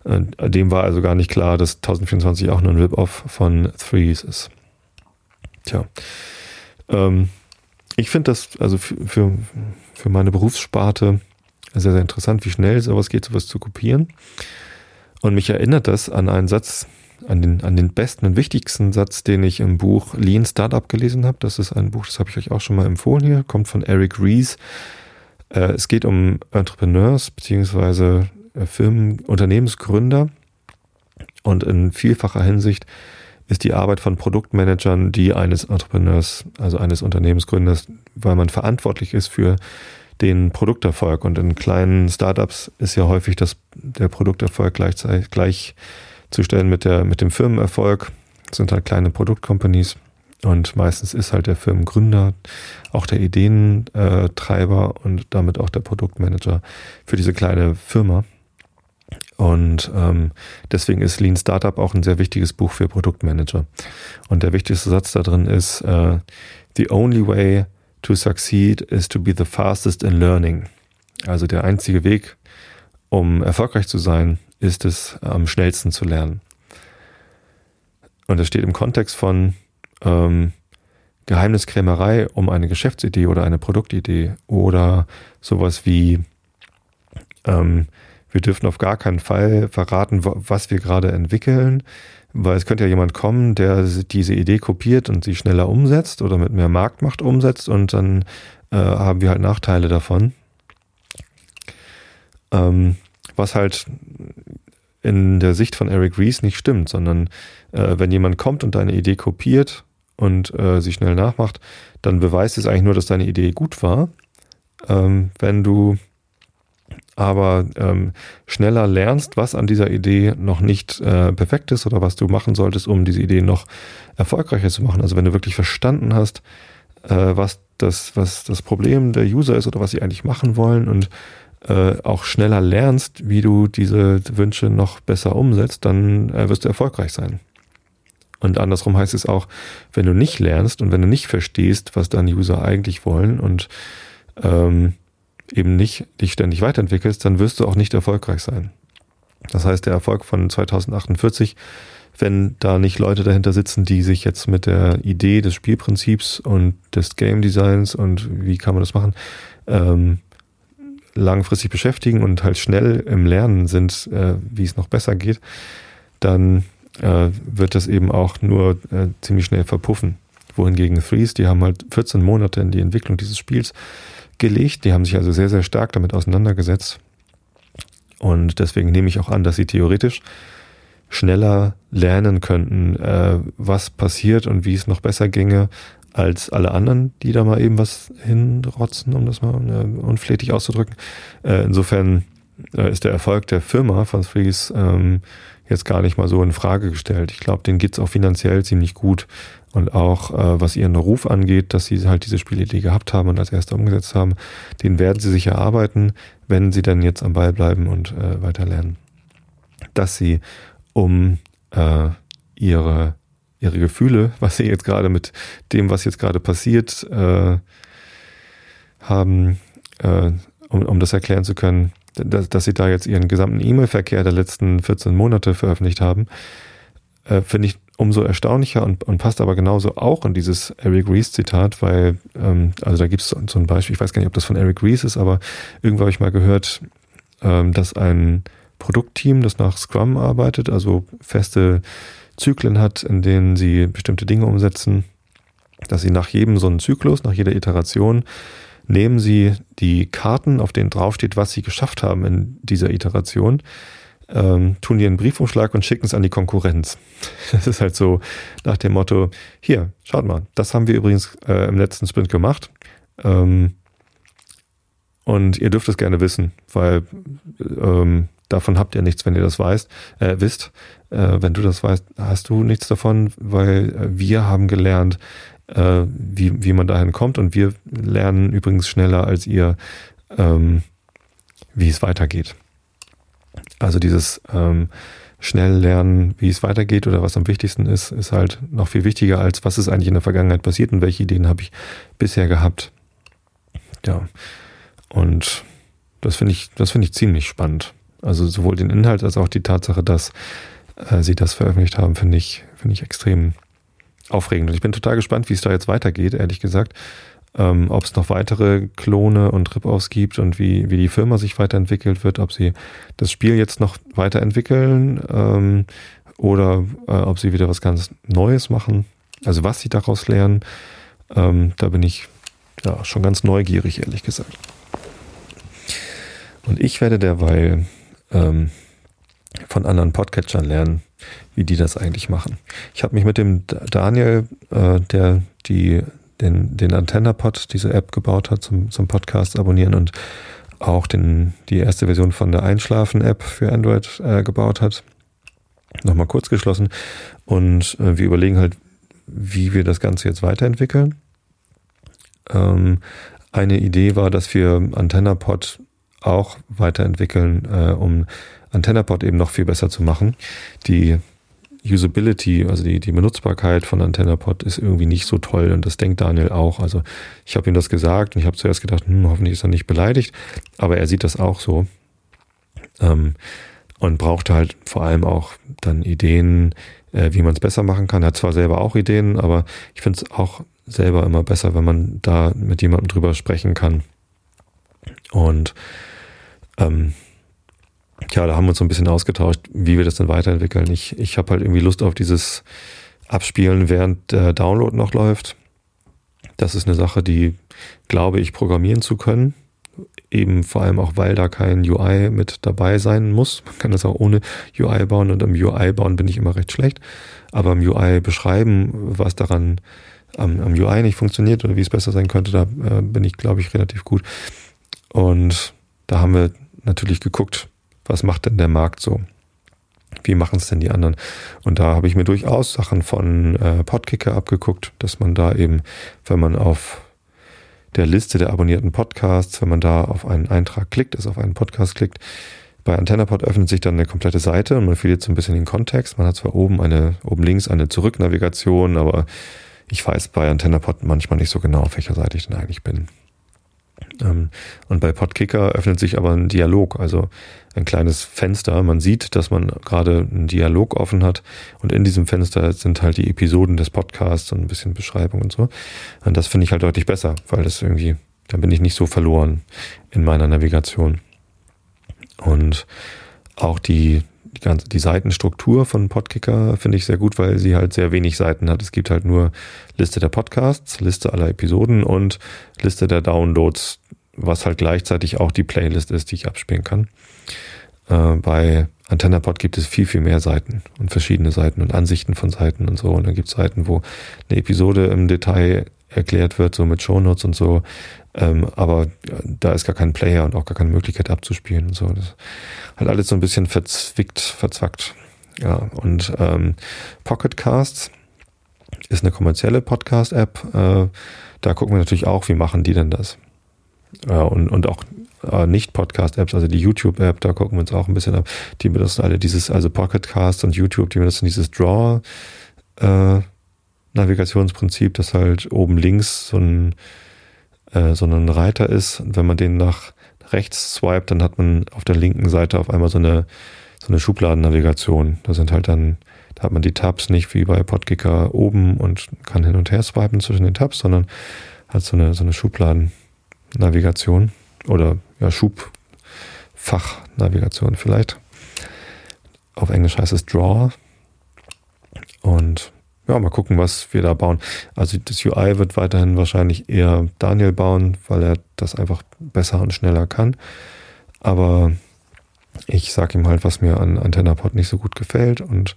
Dem war also gar nicht klar, dass 1024 auch nur ein Rip-Off von Threes ist. Tja. Ähm, ich finde das also für, für, meine Berufssparte sehr, sehr interessant, wie schnell sowas geht, sowas zu kopieren. Und mich erinnert das an einen Satz, an den, an den besten und wichtigsten Satz, den ich im Buch Lean Startup gelesen habe. Das ist ein Buch, das habe ich euch auch schon mal empfohlen hier, kommt von Eric Rees. Äh, es geht um Entrepreneurs beziehungsweise äh, Firmen, Unternehmensgründer und in vielfacher Hinsicht ist die Arbeit von Produktmanagern die eines Entrepreneurs, also eines Unternehmensgründers, weil man verantwortlich ist für den Produkterfolg. Und in kleinen Startups ist ja häufig das, der Produkterfolg gleichzeitig gleichzustellen mit, der, mit dem Firmenerfolg. Das sind halt kleine Produktcompanies. Und meistens ist halt der Firmengründer auch der Ideentreiber und damit auch der Produktmanager für diese kleine Firma. Und ähm, deswegen ist Lean Startup auch ein sehr wichtiges Buch für Produktmanager. Und der wichtigste Satz da drin ist, äh, The only way to succeed is to be the fastest in learning. Also der einzige Weg, um erfolgreich zu sein, ist es, am schnellsten zu lernen. Und das steht im Kontext von ähm, Geheimniskrämerei um eine Geschäftsidee oder eine Produktidee oder sowas wie ähm, wir dürfen auf gar keinen Fall verraten, was wir gerade entwickeln, weil es könnte ja jemand kommen, der diese Idee kopiert und sie schneller umsetzt oder mit mehr Marktmacht umsetzt und dann äh, haben wir halt Nachteile davon. Ähm, was halt in der Sicht von Eric Rees nicht stimmt, sondern äh, wenn jemand kommt und deine Idee kopiert und äh, sie schnell nachmacht, dann beweist es eigentlich nur, dass deine Idee gut war. Ähm, wenn du aber ähm, schneller lernst, was an dieser Idee noch nicht äh, perfekt ist oder was du machen solltest, um diese Idee noch erfolgreicher zu machen. Also wenn du wirklich verstanden hast, äh, was das, was das Problem der User ist oder was sie eigentlich machen wollen und äh, auch schneller lernst, wie du diese Wünsche noch besser umsetzt, dann äh, wirst du erfolgreich sein. Und andersrum heißt es auch, wenn du nicht lernst und wenn du nicht verstehst, was deine User eigentlich wollen und ähm, eben nicht dich ständig weiterentwickelst, dann wirst du auch nicht erfolgreich sein. Das heißt, der Erfolg von 2048, wenn da nicht Leute dahinter sitzen, die sich jetzt mit der Idee des Spielprinzips und des Game Designs und wie kann man das machen, ähm, langfristig beschäftigen und halt schnell im Lernen sind, äh, wie es noch besser geht, dann äh, wird das eben auch nur äh, ziemlich schnell verpuffen. Wohingegen Threes, die haben halt 14 Monate in die Entwicklung dieses Spiels gelegt. Die haben sich also sehr, sehr stark damit auseinandergesetzt. Und deswegen nehme ich auch an, dass sie theoretisch schneller lernen könnten, äh, was passiert und wie es noch besser ginge, als alle anderen, die da mal eben was hinrotzen, um das mal äh, unflätig auszudrücken. Äh, insofern äh, ist der Erfolg der Firma von Threes ähm, jetzt gar nicht mal so in Frage gestellt. Ich glaube, den geht's auch finanziell ziemlich gut. Und auch äh, was ihren Ruf angeht, dass sie halt diese Spielidee gehabt haben und als erste umgesetzt haben, den werden sie sich erarbeiten, wenn sie dann jetzt am Ball bleiben und äh, weiter lernen. Dass sie um äh, ihre, ihre Gefühle, was sie jetzt gerade mit dem, was jetzt gerade passiert, äh, haben, äh, um, um das erklären zu können, dass, dass sie da jetzt ihren gesamten E-Mail-Verkehr der letzten 14 Monate veröffentlicht haben, äh, finde ich umso erstaunlicher und, und, passt aber genauso auch in dieses Eric Rees Zitat, weil, ähm, also da gibt es so ein Beispiel, ich weiß gar nicht, ob das von Eric Rees ist, aber irgendwo habe ich mal gehört, ähm, dass ein Produktteam, das nach Scrum arbeitet, also feste Zyklen hat, in denen sie bestimmte Dinge umsetzen, dass sie nach jedem so einen Zyklus, nach jeder Iteration, nehmen sie die Karten, auf denen draufsteht, was sie geschafft haben in dieser Iteration, ähm, tun die einen Briefumschlag und schicken es an die Konkurrenz. Das ist halt so nach dem Motto, hier, schaut mal, das haben wir übrigens äh, im letzten Sprint gemacht. Ähm, und ihr dürft es gerne wissen, weil ähm, davon habt ihr nichts, wenn ihr das weißt, äh, wisst. Äh, wenn du das weißt, hast du nichts davon, weil äh, wir haben gelernt, äh, wie, wie man dahin kommt und wir lernen übrigens schneller als ihr, ähm, wie es weitergeht. Also dieses ähm, schnell lernen, wie es weitergeht oder was am wichtigsten ist, ist halt noch viel wichtiger als was ist eigentlich in der Vergangenheit passiert und welche Ideen habe ich bisher gehabt. Ja. Und das finde ich, das finde ich ziemlich spannend. Also sowohl den Inhalt als auch die Tatsache, dass äh, sie das veröffentlicht haben, finde ich, finde ich extrem aufregend. Und ich bin total gespannt, wie es da jetzt weitergeht, ehrlich gesagt. Ähm, ob es noch weitere Klone und Rip-Offs gibt und wie, wie die Firma sich weiterentwickelt wird, ob sie das Spiel jetzt noch weiterentwickeln ähm, oder äh, ob sie wieder was ganz Neues machen. Also was sie daraus lernen, ähm, da bin ich ja schon ganz neugierig, ehrlich gesagt. Und ich werde derweil ähm, von anderen Podcatchern lernen, wie die das eigentlich machen. Ich habe mich mit dem Daniel, äh, der die, den, den AntennaPod, diese App gebaut hat zum, zum Podcast abonnieren und auch den, die erste Version von der Einschlafen-App für Android äh, gebaut hat, nochmal kurz geschlossen. Und äh, wir überlegen halt, wie wir das Ganze jetzt weiterentwickeln. Ähm, eine Idee war, dass wir AntennaPod auch weiterentwickeln, äh, um AntennaPod eben noch viel besser zu machen. Die Usability, also die, die Benutzbarkeit von AntennaPod ist irgendwie nicht so toll und das denkt Daniel auch. Also ich habe ihm das gesagt und ich habe zuerst gedacht, hm, hoffentlich ist er nicht beleidigt, aber er sieht das auch so ähm, und brauchte halt vor allem auch dann Ideen, äh, wie man es besser machen kann. Er hat zwar selber auch Ideen, aber ich finde es auch selber immer besser, wenn man da mit jemandem drüber sprechen kann. Und ähm, ja, da haben wir uns so ein bisschen ausgetauscht, wie wir das dann weiterentwickeln. Ich, ich habe halt irgendwie Lust auf dieses Abspielen, während der Download noch läuft. Das ist eine Sache, die glaube ich programmieren zu können. Eben vor allem auch, weil da kein UI mit dabei sein muss. Man kann das auch ohne UI bauen und im UI bauen bin ich immer recht schlecht. Aber im UI beschreiben, was daran am, am UI nicht funktioniert oder wie es besser sein könnte, da äh, bin ich, glaube ich, relativ gut. Und da haben wir natürlich geguckt, was macht denn der Markt so? Wie machen es denn die anderen? Und da habe ich mir durchaus Sachen von äh, Podkicker abgeguckt, dass man da eben, wenn man auf der Liste der abonnierten Podcasts, wenn man da auf einen Eintrag klickt, also auf einen Podcast klickt, bei AntennaPod öffnet sich dann eine komplette Seite und man verliert so ein bisschen den Kontext. Man hat zwar oben eine, oben links eine Zurücknavigation, aber ich weiß bei AntennaPod manchmal nicht so genau, auf welcher Seite ich denn eigentlich bin. Ähm, und bei Podkicker öffnet sich aber ein Dialog, also ein kleines Fenster. Man sieht, dass man gerade einen Dialog offen hat und in diesem Fenster sind halt die Episoden des Podcasts und ein bisschen Beschreibung und so. Und das finde ich halt deutlich besser, weil das irgendwie, dann bin ich nicht so verloren in meiner Navigation. Und auch die, die ganze, die Seitenstruktur von Podkicker finde ich sehr gut, weil sie halt sehr wenig Seiten hat. Es gibt halt nur Liste der Podcasts, Liste aller Episoden und Liste der Downloads, was halt gleichzeitig auch die Playlist ist, die ich abspielen kann. Äh, bei AntennaPod gibt es viel, viel mehr Seiten und verschiedene Seiten und Ansichten von Seiten und so. Und dann gibt es Seiten, wo eine Episode im Detail erklärt wird, so mit Shownotes und so. Ähm, aber da ist gar kein Player und auch gar keine Möglichkeit abzuspielen und so. Das hat alles so ein bisschen verzwickt, verzwackt. Ja, und ähm, Pocket Casts ist eine kommerzielle Podcast-App. Äh, da gucken wir natürlich auch, wie machen die denn das? Äh, und, und auch äh, Nicht-Podcast-Apps, also die YouTube-App, da gucken wir uns auch ein bisschen ab. Die benutzen alle dieses, also Pocket Cast und YouTube, die benutzen dieses Draw äh, Navigationsprinzip, das halt oben links so ein, äh, so ein Reiter ist. Und wenn man den nach rechts swiped, dann hat man auf der linken Seite auf einmal so eine, so eine Schubladennavigation. Da sind halt dann Da hat man die Tabs nicht wie bei Podkicker oben und kann hin und her swipen zwischen den Tabs, sondern hat so eine, so eine Schubladennavigation oder ja, Schubfachnavigation vielleicht. Auf Englisch heißt es Draw. Und ja, mal gucken, was wir da bauen. Also das UI wird weiterhin wahrscheinlich eher Daniel bauen, weil er das einfach besser und schneller kann. Aber ich sage ihm halt, was mir an AntennaPod nicht so gut gefällt und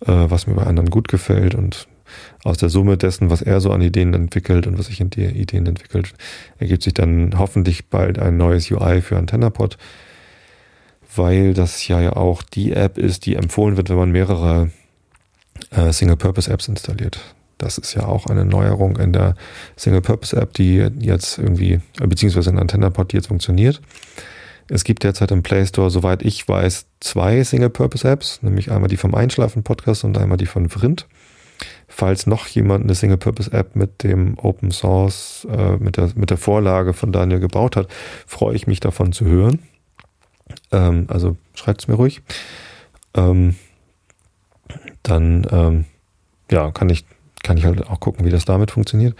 äh, was mir bei anderen gut gefällt und aus der Summe dessen, was er so an Ideen entwickelt und was ich in die Ideen entwickelt, ergibt sich dann hoffentlich bald ein neues UI für AntennaPod, weil das ja ja auch die App ist, die empfohlen wird, wenn man mehrere äh, Single-Purpose-Apps installiert. Das ist ja auch eine Neuerung in der Single-Purpose-App, die jetzt irgendwie, äh, beziehungsweise in AntennaPod, die jetzt funktioniert. Es gibt derzeit im Play Store, soweit ich weiß, zwei Single-Purpose-Apps, nämlich einmal die vom Einschlafen-Podcast und einmal die von Vrind. Falls noch jemand eine Single-Purpose-App mit dem Open Source, äh, mit, der, mit der Vorlage von Daniel gebaut hat, freue ich mich davon zu hören. Ähm, also schreibt es mir ruhig. Ähm, dann ähm, ja, kann ich, kann ich halt auch gucken, wie das damit funktioniert.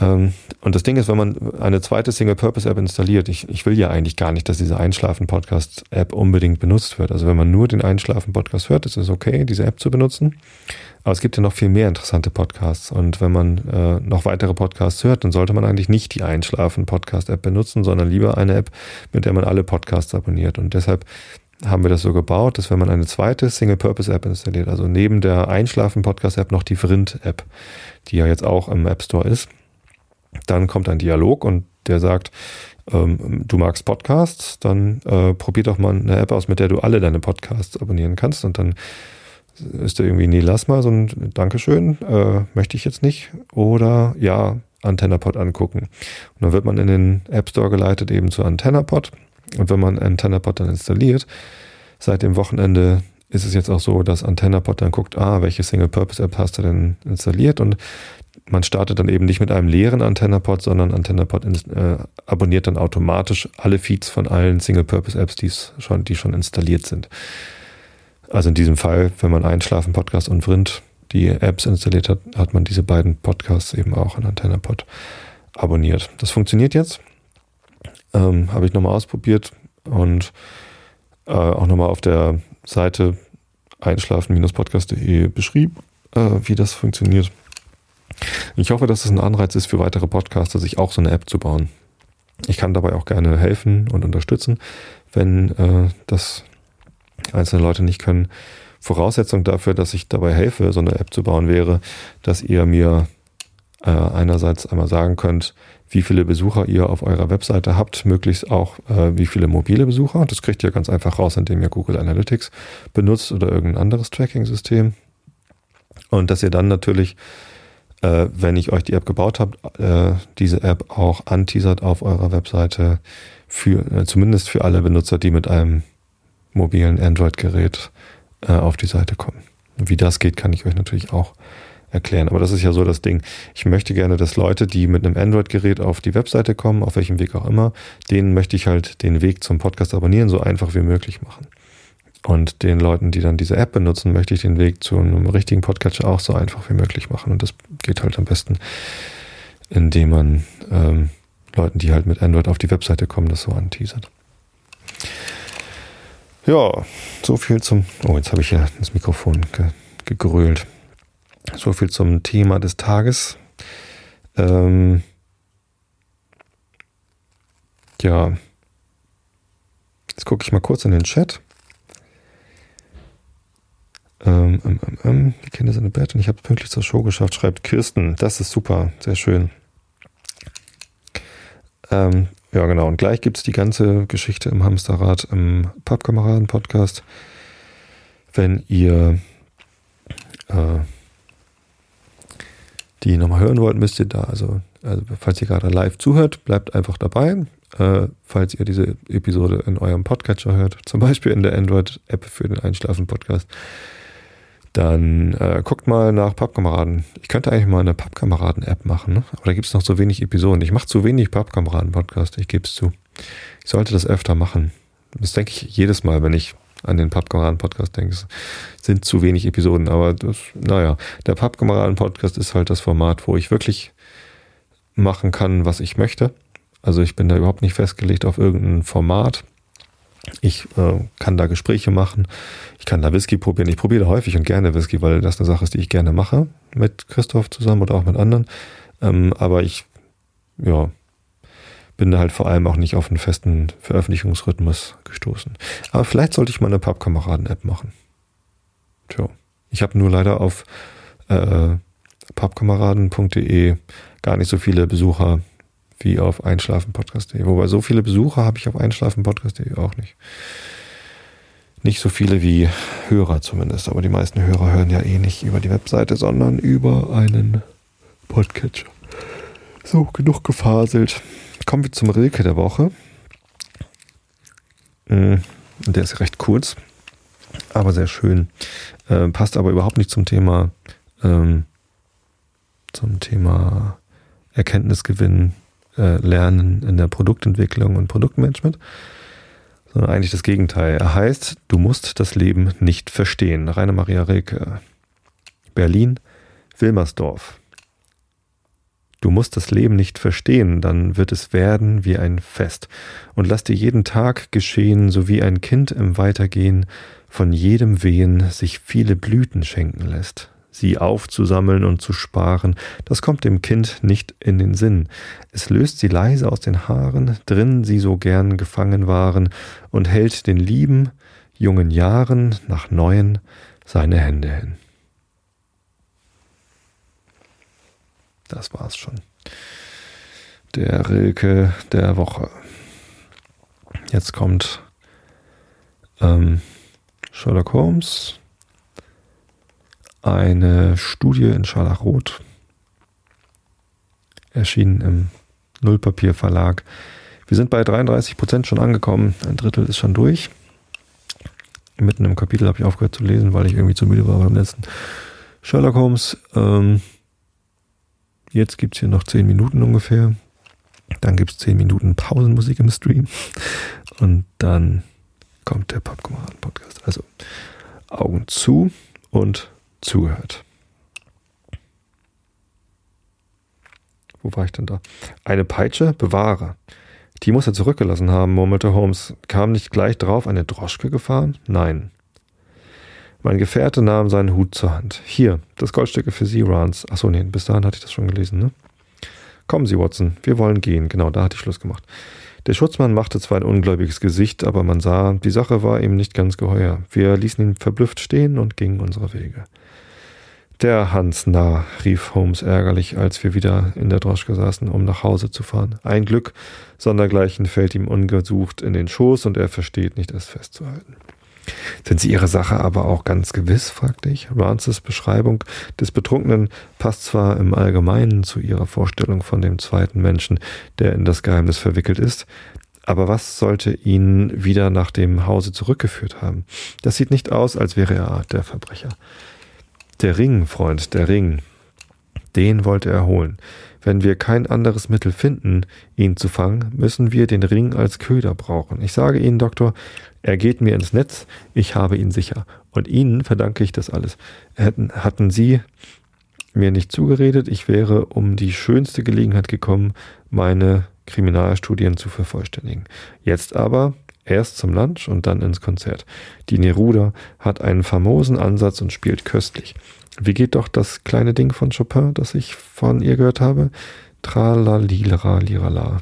Ähm, und das Ding ist, wenn man eine zweite Single-Purpose-App installiert, ich, ich will ja eigentlich gar nicht, dass diese Einschlafen-Podcast-App unbedingt benutzt wird. Also wenn man nur den Einschlafen-Podcast hört, ist es okay, diese App zu benutzen. Aber es gibt ja noch viel mehr interessante Podcasts. Und wenn man äh, noch weitere Podcasts hört, dann sollte man eigentlich nicht die Einschlafen-Podcast-App benutzen, sondern lieber eine App, mit der man alle Podcasts abonniert. Und deshalb haben wir das so gebaut, dass wenn man eine zweite Single-Purpose-App installiert, also neben der Einschlafen-Podcast-App noch die Vrind-App, die ja jetzt auch im App Store ist, dann kommt ein Dialog und der sagt, ähm, du magst Podcasts, dann äh, probier doch mal eine App aus, mit der du alle deine Podcasts abonnieren kannst. Und dann ist da irgendwie, nee, lass mal so ein Dankeschön, äh, möchte ich jetzt nicht. Oder ja, AntennaPod angucken. Und dann wird man in den App Store geleitet eben zu AntennaPod. Und wenn man AntennaPod dann installiert, seit dem Wochenende ist es jetzt auch so, dass AntennaPod dann guckt, ah, welche Single-Purpose-App hast du denn installiert? Und man startet dann eben nicht mit einem leeren AntennaPod, sondern AntennaPod äh, abonniert dann automatisch alle Feeds von allen Single-Purpose-Apps, schon, die schon installiert sind. Also in diesem Fall, wenn man Einschlafen Podcast und Vrind die Apps installiert hat, hat man diese beiden Podcasts eben auch in AntennaPod abonniert. Das funktioniert jetzt. Ähm, Habe ich nochmal ausprobiert und äh, auch nochmal auf der Seite einschlafen-podcast.de beschrieben, äh, wie das funktioniert. Ich hoffe, dass es ein Anreiz ist für weitere Podcaster, sich auch so eine App zu bauen. Ich kann dabei auch gerne helfen und unterstützen, wenn äh, das einzelne Leute nicht können. Voraussetzung dafür, dass ich dabei helfe, so eine App zu bauen, wäre, dass ihr mir äh, einerseits einmal sagen könnt, wie viele Besucher ihr auf eurer Webseite habt, möglichst auch äh, wie viele mobile Besucher. Das kriegt ihr ganz einfach raus, indem ihr Google Analytics benutzt oder irgendein anderes Tracking-System. Und dass ihr dann natürlich äh, wenn ich euch die App gebaut habe, äh, diese App auch anteasert auf eurer Webseite für äh, zumindest für alle Benutzer, die mit einem mobilen Android-Gerät äh, auf die Seite kommen. Wie das geht, kann ich euch natürlich auch erklären. Aber das ist ja so das Ding. Ich möchte gerne, dass Leute, die mit einem Android-Gerät auf die Webseite kommen, auf welchem Weg auch immer, denen möchte ich halt den Weg zum Podcast abonnieren so einfach wie möglich machen. Und den Leuten, die dann diese App benutzen, möchte ich den Weg zu einem richtigen Podcatcher auch so einfach wie möglich machen. Und das geht halt am besten, indem man ähm, Leuten, die halt mit Android auf die Webseite kommen, das so anteasert. Ja, so viel zum. Oh, jetzt habe ich ja das Mikrofon ge gegrölt. So viel zum Thema des Tages. Ähm, ja, jetzt gucke ich mal kurz in den Chat. Ähm, ähm, ähm, ähm, die Kinder sind im Bett und ich habe pünktlich zur Show geschafft, schreibt Kirsten. Das ist super, sehr schön. Ähm, ja, genau. Und gleich gibt es die ganze Geschichte im Hamsterrad im Pappkameraden-Podcast. Wenn ihr äh, die nochmal hören wollt, müsst ihr da, also, also falls ihr gerade live zuhört, bleibt einfach dabei. Äh, falls ihr diese Episode in eurem Podcatcher hört, zum Beispiel in der Android-App für den Einschlafen-Podcast, dann äh, guckt mal nach Pappkameraden. Ich könnte eigentlich mal eine Pappkameraden-App machen, ne? aber da gibt es noch so wenig Episoden. Ich mache zu wenig Pappkameraden-Podcast, ich gebe es zu. Ich sollte das öfter machen. Das denke ich jedes Mal, wenn ich an den Pappkameraden-Podcast denke. Es sind zu wenig Episoden, aber das, naja, der Pappkameraden-Podcast ist halt das Format, wo ich wirklich machen kann, was ich möchte. Also ich bin da überhaupt nicht festgelegt auf irgendein Format. Ich äh, kann da Gespräche machen. Ich kann da Whisky probieren. Ich probiere häufig und gerne Whisky, weil das eine Sache ist, die ich gerne mache. Mit Christoph zusammen oder auch mit anderen. Ähm, aber ich, ja, bin da halt vor allem auch nicht auf einen festen Veröffentlichungsrhythmus gestoßen. Aber vielleicht sollte ich mal eine Pappkameraden-App machen. Tja. Ich habe nur leider auf äh, pappkameraden.de gar nicht so viele Besucher wie auf einschlafenpodcast.de. Wobei so viele Besucher habe ich auf einschlafenpodcast.de auch nicht. Nicht so viele wie Hörer zumindest, aber die meisten Hörer hören ja eh nicht über die Webseite, sondern über einen Podcatcher. So, genug gefaselt. Kommen wir zum Rilke der Woche. Mm, der ist recht kurz, aber sehr schön. Äh, passt aber überhaupt nicht zum Thema, ähm, zum Thema Erkenntnisgewinn, äh, Lernen in der Produktentwicklung und Produktmanagement, sondern eigentlich das Gegenteil. Er heißt, du musst das Leben nicht verstehen. Rainer Maria Rilke, Berlin, Wilmersdorf. Du musst das Leben nicht verstehen, dann wird es werden wie ein Fest. Und lass dir jeden Tag geschehen, so wie ein Kind im Weitergehen von jedem Wehen sich viele Blüten schenken lässt. Sie aufzusammeln und zu sparen, das kommt dem Kind nicht in den Sinn. Es löst sie leise aus den Haaren, drin sie so gern gefangen waren, und hält den lieben, jungen Jahren nach neuen seine Hände hin. Das war's schon. Der Rilke der Woche. Jetzt kommt ähm, Sherlock Holmes. Eine Studie in Scharlachrot. Erschienen im Nullpapier Verlag. Wir sind bei 33 Prozent schon angekommen. Ein Drittel ist schon durch. Mitten im Kapitel habe ich aufgehört zu lesen, weil ich irgendwie zu müde war beim letzten Sherlock Holmes. Ähm, Jetzt gibt es hier noch 10 Minuten ungefähr. Dann gibt es 10 Minuten Pausenmusik im Stream. Und dann kommt der Popkameraden-Podcast. Also Augen zu und zugehört. Wo war ich denn da? Eine Peitsche bewahre. Die muss er zurückgelassen haben, murmelte Holmes. Kam nicht gleich drauf eine Droschke gefahren? Nein. Mein Gefährte nahm seinen Hut zur Hand. Hier, das Goldstücke für Sie, Rance. Achso, nee, bis dahin hatte ich das schon gelesen, ne? Kommen Sie, Watson, wir wollen gehen. Genau, da hatte ich Schluss gemacht. Der Schutzmann machte zwar ein ungläubiges Gesicht, aber man sah, die Sache war ihm nicht ganz geheuer. Wir ließen ihn verblüfft stehen und gingen unsere Wege. Der Hans Narr, rief Holmes ärgerlich, als wir wieder in der Droschke saßen, um nach Hause zu fahren. Ein Glück, sondergleichen fällt ihm ungesucht in den Schoß und er versteht nicht, es festzuhalten. Sind Sie Ihrer Sache aber auch ganz gewiss? fragte ich. Rances Beschreibung des Betrunkenen passt zwar im Allgemeinen zu Ihrer Vorstellung von dem zweiten Menschen, der in das Geheimnis verwickelt ist, aber was sollte ihn wieder nach dem Hause zurückgeführt haben? Das sieht nicht aus, als wäre er der Verbrecher. Der Ring, Freund, der Ring. Den wollte er holen. Wenn wir kein anderes Mittel finden, ihn zu fangen, müssen wir den Ring als Köder brauchen. Ich sage Ihnen, Doktor, er geht mir ins Netz, ich habe ihn sicher. Und Ihnen verdanke ich das alles. Hätten, hatten Sie mir nicht zugeredet, ich wäre um die schönste Gelegenheit gekommen, meine Kriminalstudien zu vervollständigen. Jetzt aber erst zum Lunch und dann ins Konzert. Die Neruda hat einen famosen Ansatz und spielt köstlich. Wie geht doch das kleine Ding von Chopin, das ich von ihr gehört habe? Tralalira lirala.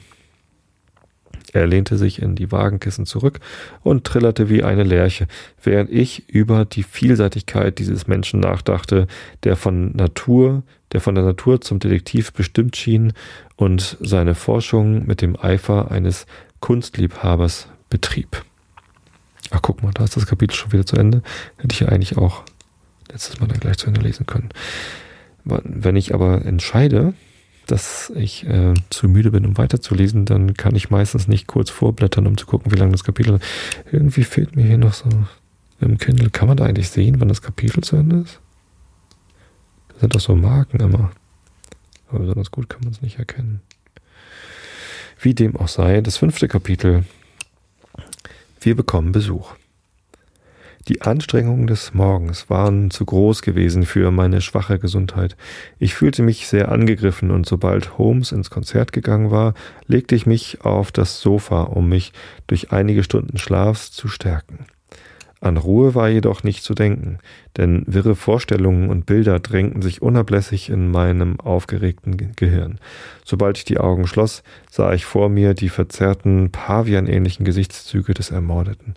Er lehnte sich in die Wagenkissen zurück und trillerte wie eine Lerche, während ich über die Vielseitigkeit dieses Menschen nachdachte, der von Natur, der von der Natur zum Detektiv bestimmt schien und seine Forschung mit dem Eifer eines Kunstliebhabers betrieb. Ach, guck mal, da ist das Kapitel schon wieder zu Ende. Hätte ich ja eigentlich auch letztes Mal dann gleich zu Ende lesen können. Wenn ich aber entscheide, dass ich äh, zu müde bin, um weiterzulesen, dann kann ich meistens nicht kurz vorblättern, um zu gucken, wie lang das Kapitel ist. Irgendwie fehlt mir hier noch so im Kindle. Kann man da eigentlich sehen, wann das Kapitel zu Ende ist? Das sind doch so Marken immer. Aber besonders gut kann man es nicht erkennen. Wie dem auch sei, das fünfte Kapitel. Wir bekommen Besuch. Die Anstrengungen des Morgens waren zu groß gewesen für meine schwache Gesundheit. Ich fühlte mich sehr angegriffen und sobald Holmes ins Konzert gegangen war, legte ich mich auf das Sofa, um mich durch einige Stunden Schlafs zu stärken. An Ruhe war jedoch nicht zu denken, denn wirre Vorstellungen und Bilder drängten sich unablässig in meinem aufgeregten Gehirn. Sobald ich die Augen schloss, sah ich vor mir die verzerrten, pavianähnlichen Gesichtszüge des Ermordeten.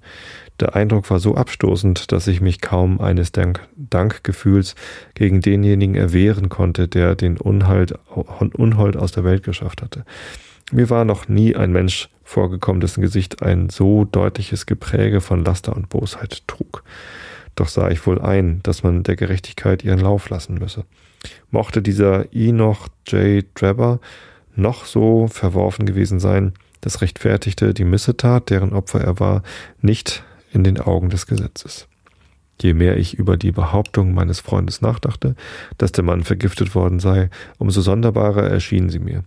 Der Eindruck war so abstoßend, dass ich mich kaum eines Dank Dankgefühls gegen denjenigen erwehren konnte, der den Unhalt, Unhold aus der Welt geschafft hatte. Mir war noch nie ein Mensch vorgekommen, dessen Gesicht ein so deutliches Gepräge von Laster und Bosheit trug. Doch sah ich wohl ein, dass man der Gerechtigkeit ihren Lauf lassen müsse. Mochte dieser Enoch J. Drebber noch so verworfen gewesen sein, das rechtfertigte die Missetat, deren Opfer er war, nicht in den Augen des Gesetzes. Je mehr ich über die Behauptung meines Freundes nachdachte, dass der Mann vergiftet worden sei, umso sonderbarer erschien sie mir.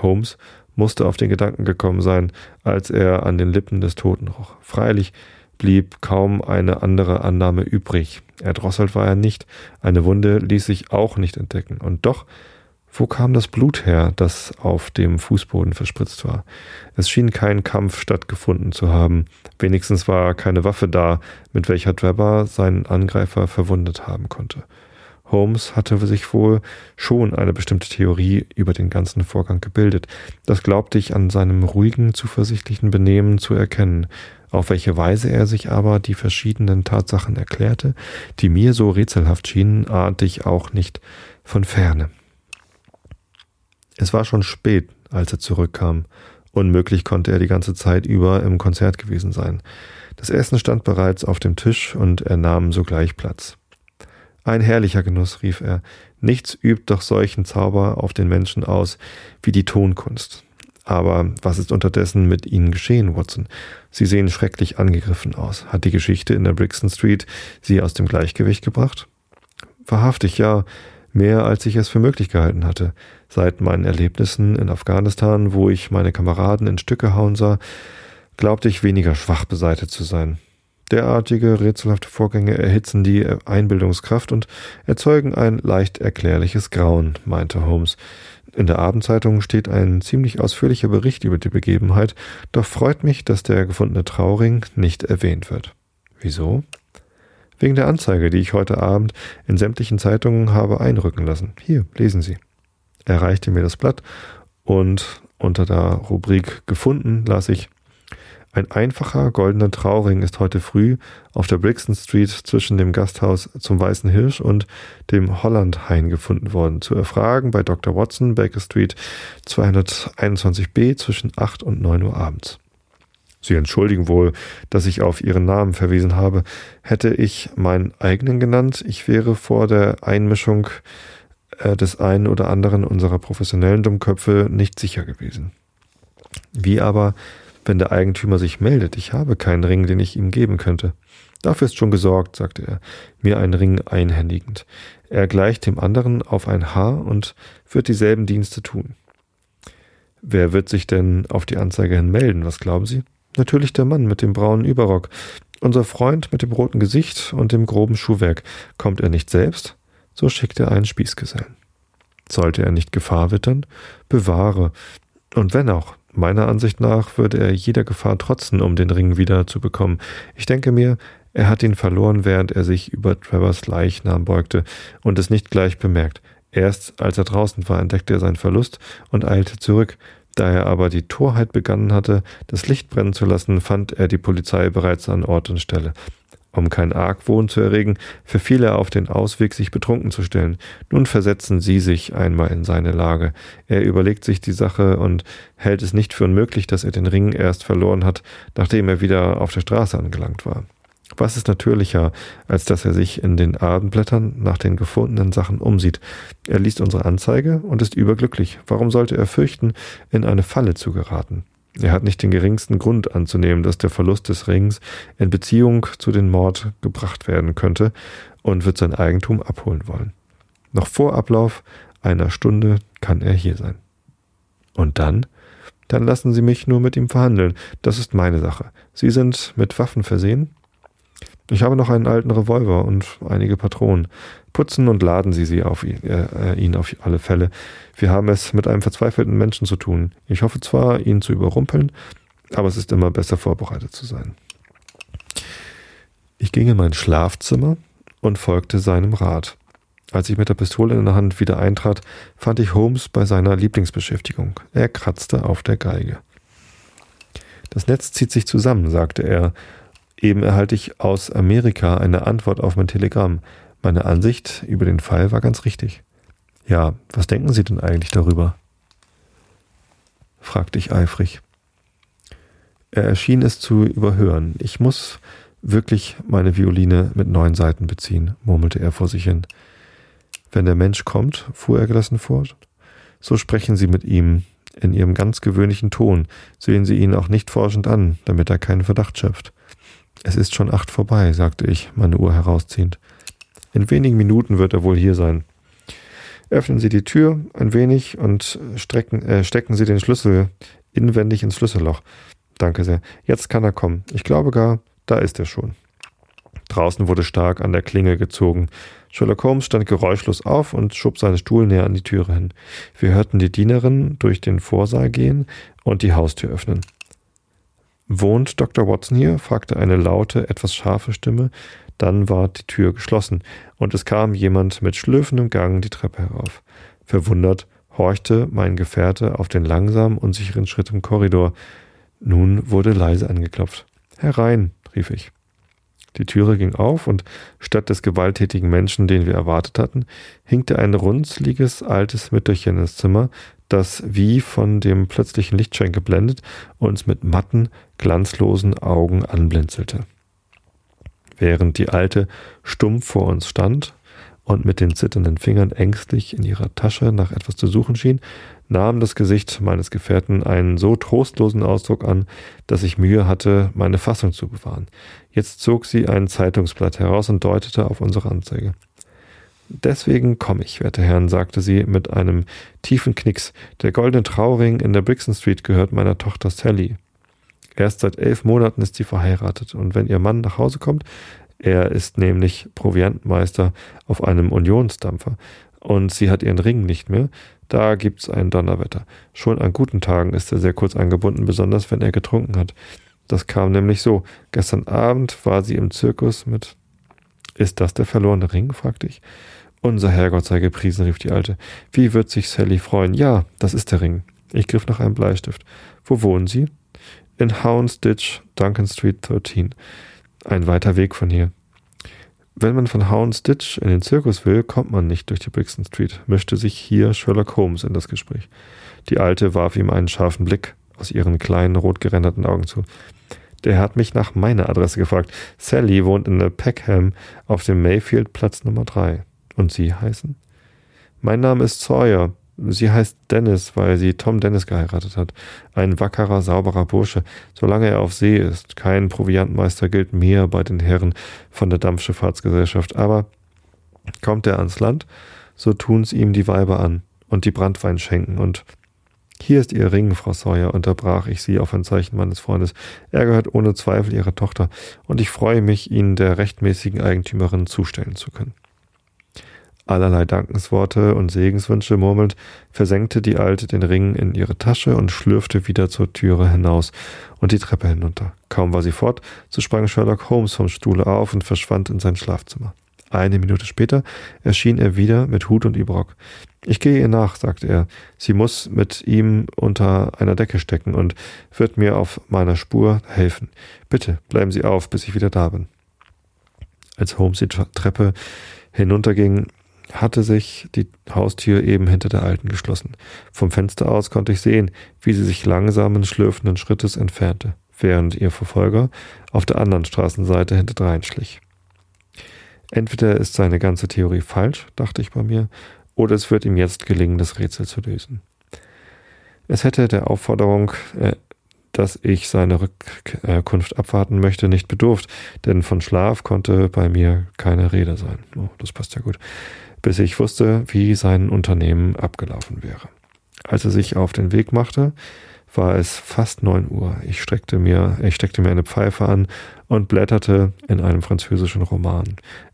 Holmes musste auf den Gedanken gekommen sein, als er an den Lippen des Toten roch. Freilich blieb kaum eine andere Annahme übrig. Erdrosselt war er nicht, eine Wunde ließ sich auch nicht entdecken. Und doch, wo kam das Blut her, das auf dem Fußboden verspritzt war? Es schien kein Kampf stattgefunden zu haben. Wenigstens war keine Waffe da, mit welcher Drebber seinen Angreifer verwundet haben konnte. Holmes hatte sich wohl schon eine bestimmte Theorie über den ganzen Vorgang gebildet. Das glaubte ich an seinem ruhigen, zuversichtlichen Benehmen zu erkennen. Auf welche Weise er sich aber die verschiedenen Tatsachen erklärte, die mir so rätselhaft schienen, ahnte ich auch nicht von ferne. Es war schon spät, als er zurückkam. Unmöglich konnte er die ganze Zeit über im Konzert gewesen sein. Das Essen stand bereits auf dem Tisch und er nahm sogleich Platz. Ein herrlicher Genuss, rief er. Nichts übt doch solchen Zauber auf den Menschen aus wie die Tonkunst. Aber was ist unterdessen mit Ihnen geschehen, Watson? Sie sehen schrecklich angegriffen aus. Hat die Geschichte in der Brixton Street Sie aus dem Gleichgewicht gebracht? Wahrhaftig ja, mehr als ich es für möglich gehalten hatte. Seit meinen Erlebnissen in Afghanistan, wo ich meine Kameraden in Stücke hauen sah, glaubte ich weniger schwach beseitet zu sein. Derartige rätselhafte Vorgänge erhitzen die Einbildungskraft und erzeugen ein leicht erklärliches Grauen, meinte Holmes. In der Abendzeitung steht ein ziemlich ausführlicher Bericht über die Begebenheit, doch freut mich, dass der gefundene Trauring nicht erwähnt wird. Wieso? Wegen der Anzeige, die ich heute Abend in sämtlichen Zeitungen habe einrücken lassen. Hier, lesen Sie. Er reichte mir das Blatt und unter der Rubrik gefunden las ich ein einfacher goldener Trauring ist heute früh auf der Brixton Street zwischen dem Gasthaus zum Weißen Hirsch und dem Hollandhain gefunden worden. Zu erfragen bei Dr. Watson, Baker Street 221b zwischen 8 und 9 Uhr abends. Sie entschuldigen wohl, dass ich auf Ihren Namen verwiesen habe. Hätte ich meinen eigenen genannt, ich wäre vor der Einmischung äh, des einen oder anderen unserer professionellen Dummköpfe nicht sicher gewesen. Wie aber wenn der Eigentümer sich meldet, ich habe keinen Ring, den ich ihm geben könnte. Dafür ist schon gesorgt, sagte er, mir einen Ring einhändigend. Er gleicht dem anderen auf ein Haar und wird dieselben Dienste tun. Wer wird sich denn auf die Anzeige hin melden, was glauben Sie? Natürlich der Mann mit dem braunen Überrock. Unser Freund mit dem roten Gesicht und dem groben Schuhwerk. Kommt er nicht selbst? So schickt er einen Spießgesellen. Sollte er nicht Gefahr wittern? Bewahre. Und wenn auch, Meiner Ansicht nach würde er jeder Gefahr trotzen, um den Ring wieder zu bekommen. Ich denke mir, er hat ihn verloren, während er sich über Trevors Leichnam beugte und es nicht gleich bemerkt. Erst als er draußen war, entdeckte er seinen Verlust und eilte zurück. Da er aber die Torheit begangen hatte, das Licht brennen zu lassen, fand er die Polizei bereits an Ort und Stelle. Um keinen Argwohn zu erregen, verfiel er auf den Ausweg, sich betrunken zu stellen. Nun versetzen Sie sich einmal in seine Lage. Er überlegt sich die Sache und hält es nicht für unmöglich, dass er den Ring erst verloren hat, nachdem er wieder auf der Straße angelangt war. Was ist natürlicher, als dass er sich in den Abendblättern nach den gefundenen Sachen umsieht? Er liest unsere Anzeige und ist überglücklich. Warum sollte er fürchten, in eine Falle zu geraten? Er hat nicht den geringsten Grund anzunehmen, dass der Verlust des Rings in Beziehung zu dem Mord gebracht werden könnte und wird sein Eigentum abholen wollen. Noch vor Ablauf einer Stunde kann er hier sein. Und dann? Dann lassen Sie mich nur mit ihm verhandeln. Das ist meine Sache. Sie sind mit Waffen versehen? Ich habe noch einen alten Revolver und einige Patronen. Putzen und laden Sie sie auf ihn, äh, ihn auf alle Fälle. Wir haben es mit einem verzweifelten Menschen zu tun. Ich hoffe zwar, ihn zu überrumpeln, aber es ist immer besser vorbereitet zu sein. Ich ging in mein Schlafzimmer und folgte seinem Rat. Als ich mit der Pistole in der Hand wieder eintrat, fand ich Holmes bei seiner Lieblingsbeschäftigung. Er kratzte auf der Geige. Das Netz zieht sich zusammen, sagte er. Eben erhalte ich aus Amerika eine Antwort auf mein Telegramm. Meine Ansicht über den Fall war ganz richtig. Ja, was denken Sie denn eigentlich darüber? fragte ich eifrig. Er erschien es zu überhören. Ich muss wirklich meine Violine mit neun Seiten beziehen, murmelte er vor sich hin. Wenn der Mensch kommt, fuhr er gelassen fort, so sprechen Sie mit ihm in Ihrem ganz gewöhnlichen Ton, sehen Sie ihn auch nicht forschend an, damit er keinen Verdacht schöpft. Es ist schon acht vorbei, sagte ich, meine Uhr herausziehend. In wenigen Minuten wird er wohl hier sein. Öffnen Sie die Tür ein wenig und strecken, äh, stecken Sie den Schlüssel inwendig ins Schlüsselloch. Danke sehr. Jetzt kann er kommen. Ich glaube gar, da ist er schon. Draußen wurde stark an der Klingel gezogen. Sherlock Holmes stand geräuschlos auf und schob seinen Stuhl näher an die Türe hin. Wir hörten die Dienerin durch den Vorsaal gehen und die Haustür öffnen. Wohnt Dr. Watson hier? fragte eine laute, etwas scharfe Stimme. Dann war die Tür geschlossen und es kam jemand mit schlürfendem Gang die Treppe herauf. Verwundert horchte mein Gefährte auf den langsamen, unsicheren Schritt im Korridor. Nun wurde leise angeklopft. Herein, rief ich. Die Türe ging auf und statt des gewalttätigen Menschen, den wir erwartet hatten, hinkte ein runzliges altes Mütterchen ins Zimmer, das wie von dem plötzlichen Lichtschein geblendet uns mit matten, glanzlosen Augen anblinzelte. Während die Alte stumm vor uns stand und mit den zitternden Fingern ängstlich in ihrer Tasche nach etwas zu suchen schien, nahm das Gesicht meines Gefährten einen so trostlosen Ausdruck an, dass ich Mühe hatte, meine Fassung zu bewahren. Jetzt zog sie ein Zeitungsblatt heraus und deutete auf unsere Anzeige. Deswegen komme ich, werte Herren, sagte sie mit einem tiefen Knicks. Der goldene Trauring in der Brixton Street gehört meiner Tochter Sally. Erst seit elf Monaten ist sie verheiratet, und wenn ihr Mann nach Hause kommt, er ist nämlich Proviantmeister auf einem Unionsdampfer, und sie hat ihren Ring nicht mehr, da gibt's ein Donnerwetter. Schon an guten Tagen ist er sehr kurz angebunden, besonders wenn er getrunken hat. Das kam nämlich so. Gestern Abend war sie im Zirkus mit. Ist das der verlorene Ring? fragte ich. Unser Herrgott sei gepriesen, rief die Alte. Wie wird sich Sally freuen? Ja, das ist der Ring. Ich griff nach einem Bleistift. Wo wohnen Sie? In Houndsditch, Duncan Street 13. Ein weiter Weg von hier. Wenn man von Houndsditch in den Zirkus will, kommt man nicht durch die Brixton Street, mischte sich hier Sherlock Holmes in das Gespräch. Die Alte warf ihm einen scharfen Blick aus ihren kleinen, rot gerenderten Augen zu. Der hat mich nach meiner Adresse gefragt. Sally wohnt in der Peckham auf dem Mayfield Platz Nummer drei. Und Sie heißen? Mein Name ist Sawyer. Sie heißt Dennis, weil sie Tom Dennis geheiratet hat. Ein wackerer, sauberer Bursche, solange er auf See ist. Kein Proviantmeister gilt mehr bei den Herren von der Dampfschifffahrtsgesellschaft. Aber kommt er ans Land, so tun's ihm die Weiber an und die Brandwein schenken. Und hier ist Ihr Ring, Frau Sawyer, unterbrach ich sie auf ein Zeichen meines Freundes. Er gehört ohne Zweifel Ihrer Tochter, und ich freue mich, ihn der rechtmäßigen Eigentümerin zustellen zu können. Allerlei Dankensworte und Segenswünsche murmelnd, versenkte die Alte den Ring in ihre Tasche und schlürfte wieder zur Türe hinaus und die Treppe hinunter. Kaum war sie fort, so sprang Sherlock Holmes vom Stuhle auf und verschwand in sein Schlafzimmer. Eine Minute später erschien er wieder mit Hut und Überrock. Ich gehe ihr nach, sagte er. Sie muss mit ihm unter einer Decke stecken und wird mir auf meiner Spur helfen. Bitte bleiben Sie auf, bis ich wieder da bin. Als Holmes die Treppe hinunterging, hatte sich die Haustür eben hinter der Alten geschlossen. Vom Fenster aus konnte ich sehen, wie sie sich langsamen, schlürfenden Schrittes entfernte, während ihr Verfolger auf der anderen Straßenseite hinterdrein schlich. Entweder ist seine ganze Theorie falsch, dachte ich bei mir, oder es wird ihm jetzt gelingen, das Rätsel zu lösen. Es hätte der Aufforderung, äh, dass ich seine Rückkunft abwarten möchte, nicht bedurft, denn von Schlaf konnte bei mir keine Rede sein. Oh, das passt ja gut bis ich wusste, wie sein Unternehmen abgelaufen wäre. Als er sich auf den Weg machte, war es fast neun Uhr. Ich streckte mir, ich steckte mir eine Pfeife an und blätterte in einem französischen Roman.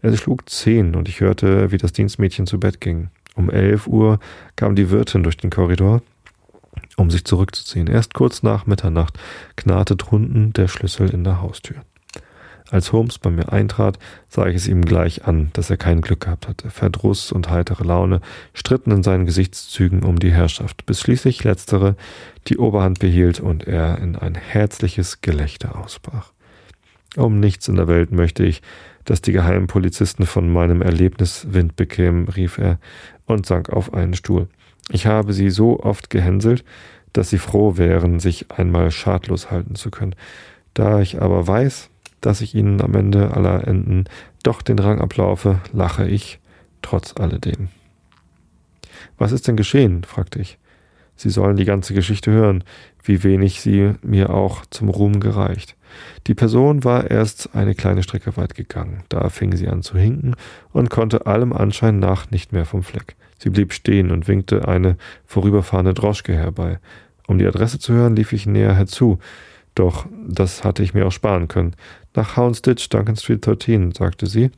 Es schlug zehn und ich hörte, wie das Dienstmädchen zu Bett ging. Um elf Uhr kam die Wirtin durch den Korridor, um sich zurückzuziehen. Erst kurz nach Mitternacht knarrte drunten der Schlüssel in der Haustür. Als Holmes bei mir eintrat, sah ich es ihm gleich an, dass er kein Glück gehabt hatte. Verdruss und heitere Laune stritten in seinen Gesichtszügen um die Herrschaft, bis schließlich letztere die Oberhand behielt und er in ein herzliches Gelächter ausbrach. Um nichts in der Welt möchte ich, dass die geheimen Polizisten von meinem Erlebnis Wind bekämen, rief er und sank auf einen Stuhl. Ich habe sie so oft gehänselt, dass sie froh wären, sich einmal schadlos halten zu können. Da ich aber weiß, dass ich ihnen am Ende aller Enden doch den Rang ablaufe, lache ich trotz alledem. Was ist denn geschehen? fragte ich. Sie sollen die ganze Geschichte hören, wie wenig sie mir auch zum Ruhm gereicht. Die Person war erst eine kleine Strecke weit gegangen. Da fing sie an zu hinken und konnte allem Anschein nach nicht mehr vom Fleck. Sie blieb stehen und winkte eine vorüberfahrende Droschke herbei. Um die Adresse zu hören, lief ich näher herzu. Doch das hatte ich mir auch sparen können. Nach Houndsditch, Duncan Street 13, sagte sie,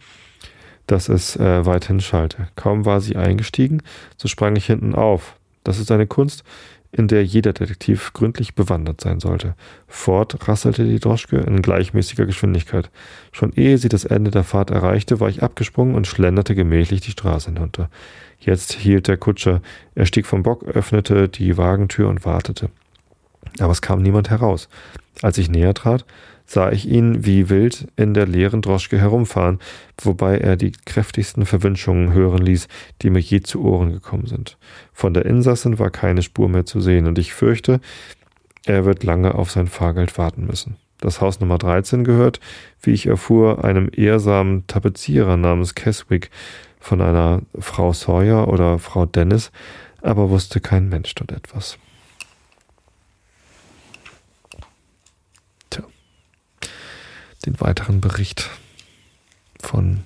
dass es äh, weithin schallte. Kaum war sie eingestiegen, so sprang ich hinten auf. Das ist eine Kunst, in der jeder Detektiv gründlich bewandert sein sollte. Fort rasselte die Droschke in gleichmäßiger Geschwindigkeit. Schon ehe sie das Ende der Fahrt erreichte, war ich abgesprungen und schlenderte gemächlich die Straße hinunter. Jetzt hielt der Kutscher. Er stieg vom Bock, öffnete die Wagentür und wartete. Aber es kam niemand heraus. Als ich näher trat, sah ich ihn wie wild in der leeren Droschke herumfahren, wobei er die kräftigsten Verwünschungen hören ließ, die mir je zu Ohren gekommen sind. Von der Insassin war keine Spur mehr zu sehen, und ich fürchte, er wird lange auf sein Fahrgeld warten müssen. Das Haus Nummer 13 gehört, wie ich erfuhr, einem ehrsamen Tapezierer namens Keswick von einer Frau Sawyer oder Frau Dennis, aber wusste kein Mensch dort etwas. Den weiteren Bericht von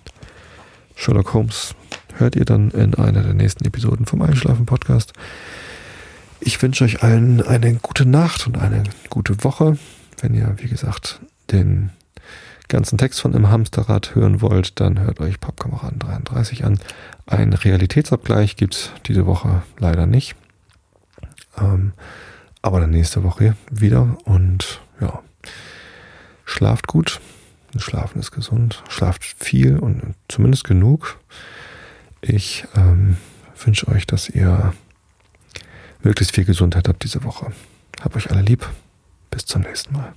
Sherlock Holmes hört ihr dann in einer der nächsten Episoden vom Einschlafen Podcast. Ich wünsche euch allen eine gute Nacht und eine gute Woche. Wenn ihr, wie gesagt, den ganzen Text von Im Hamsterrad hören wollt, dann hört euch Pappkameraden 33 an. Ein Realitätsabgleich gibt es diese Woche leider nicht. Ähm, aber dann nächste Woche wieder und ja, Schlaft gut. Schlafen ist gesund. Schlaft viel und zumindest genug. Ich ähm, wünsche euch, dass ihr möglichst viel Gesundheit habt diese Woche. Habt euch alle lieb. Bis zum nächsten Mal.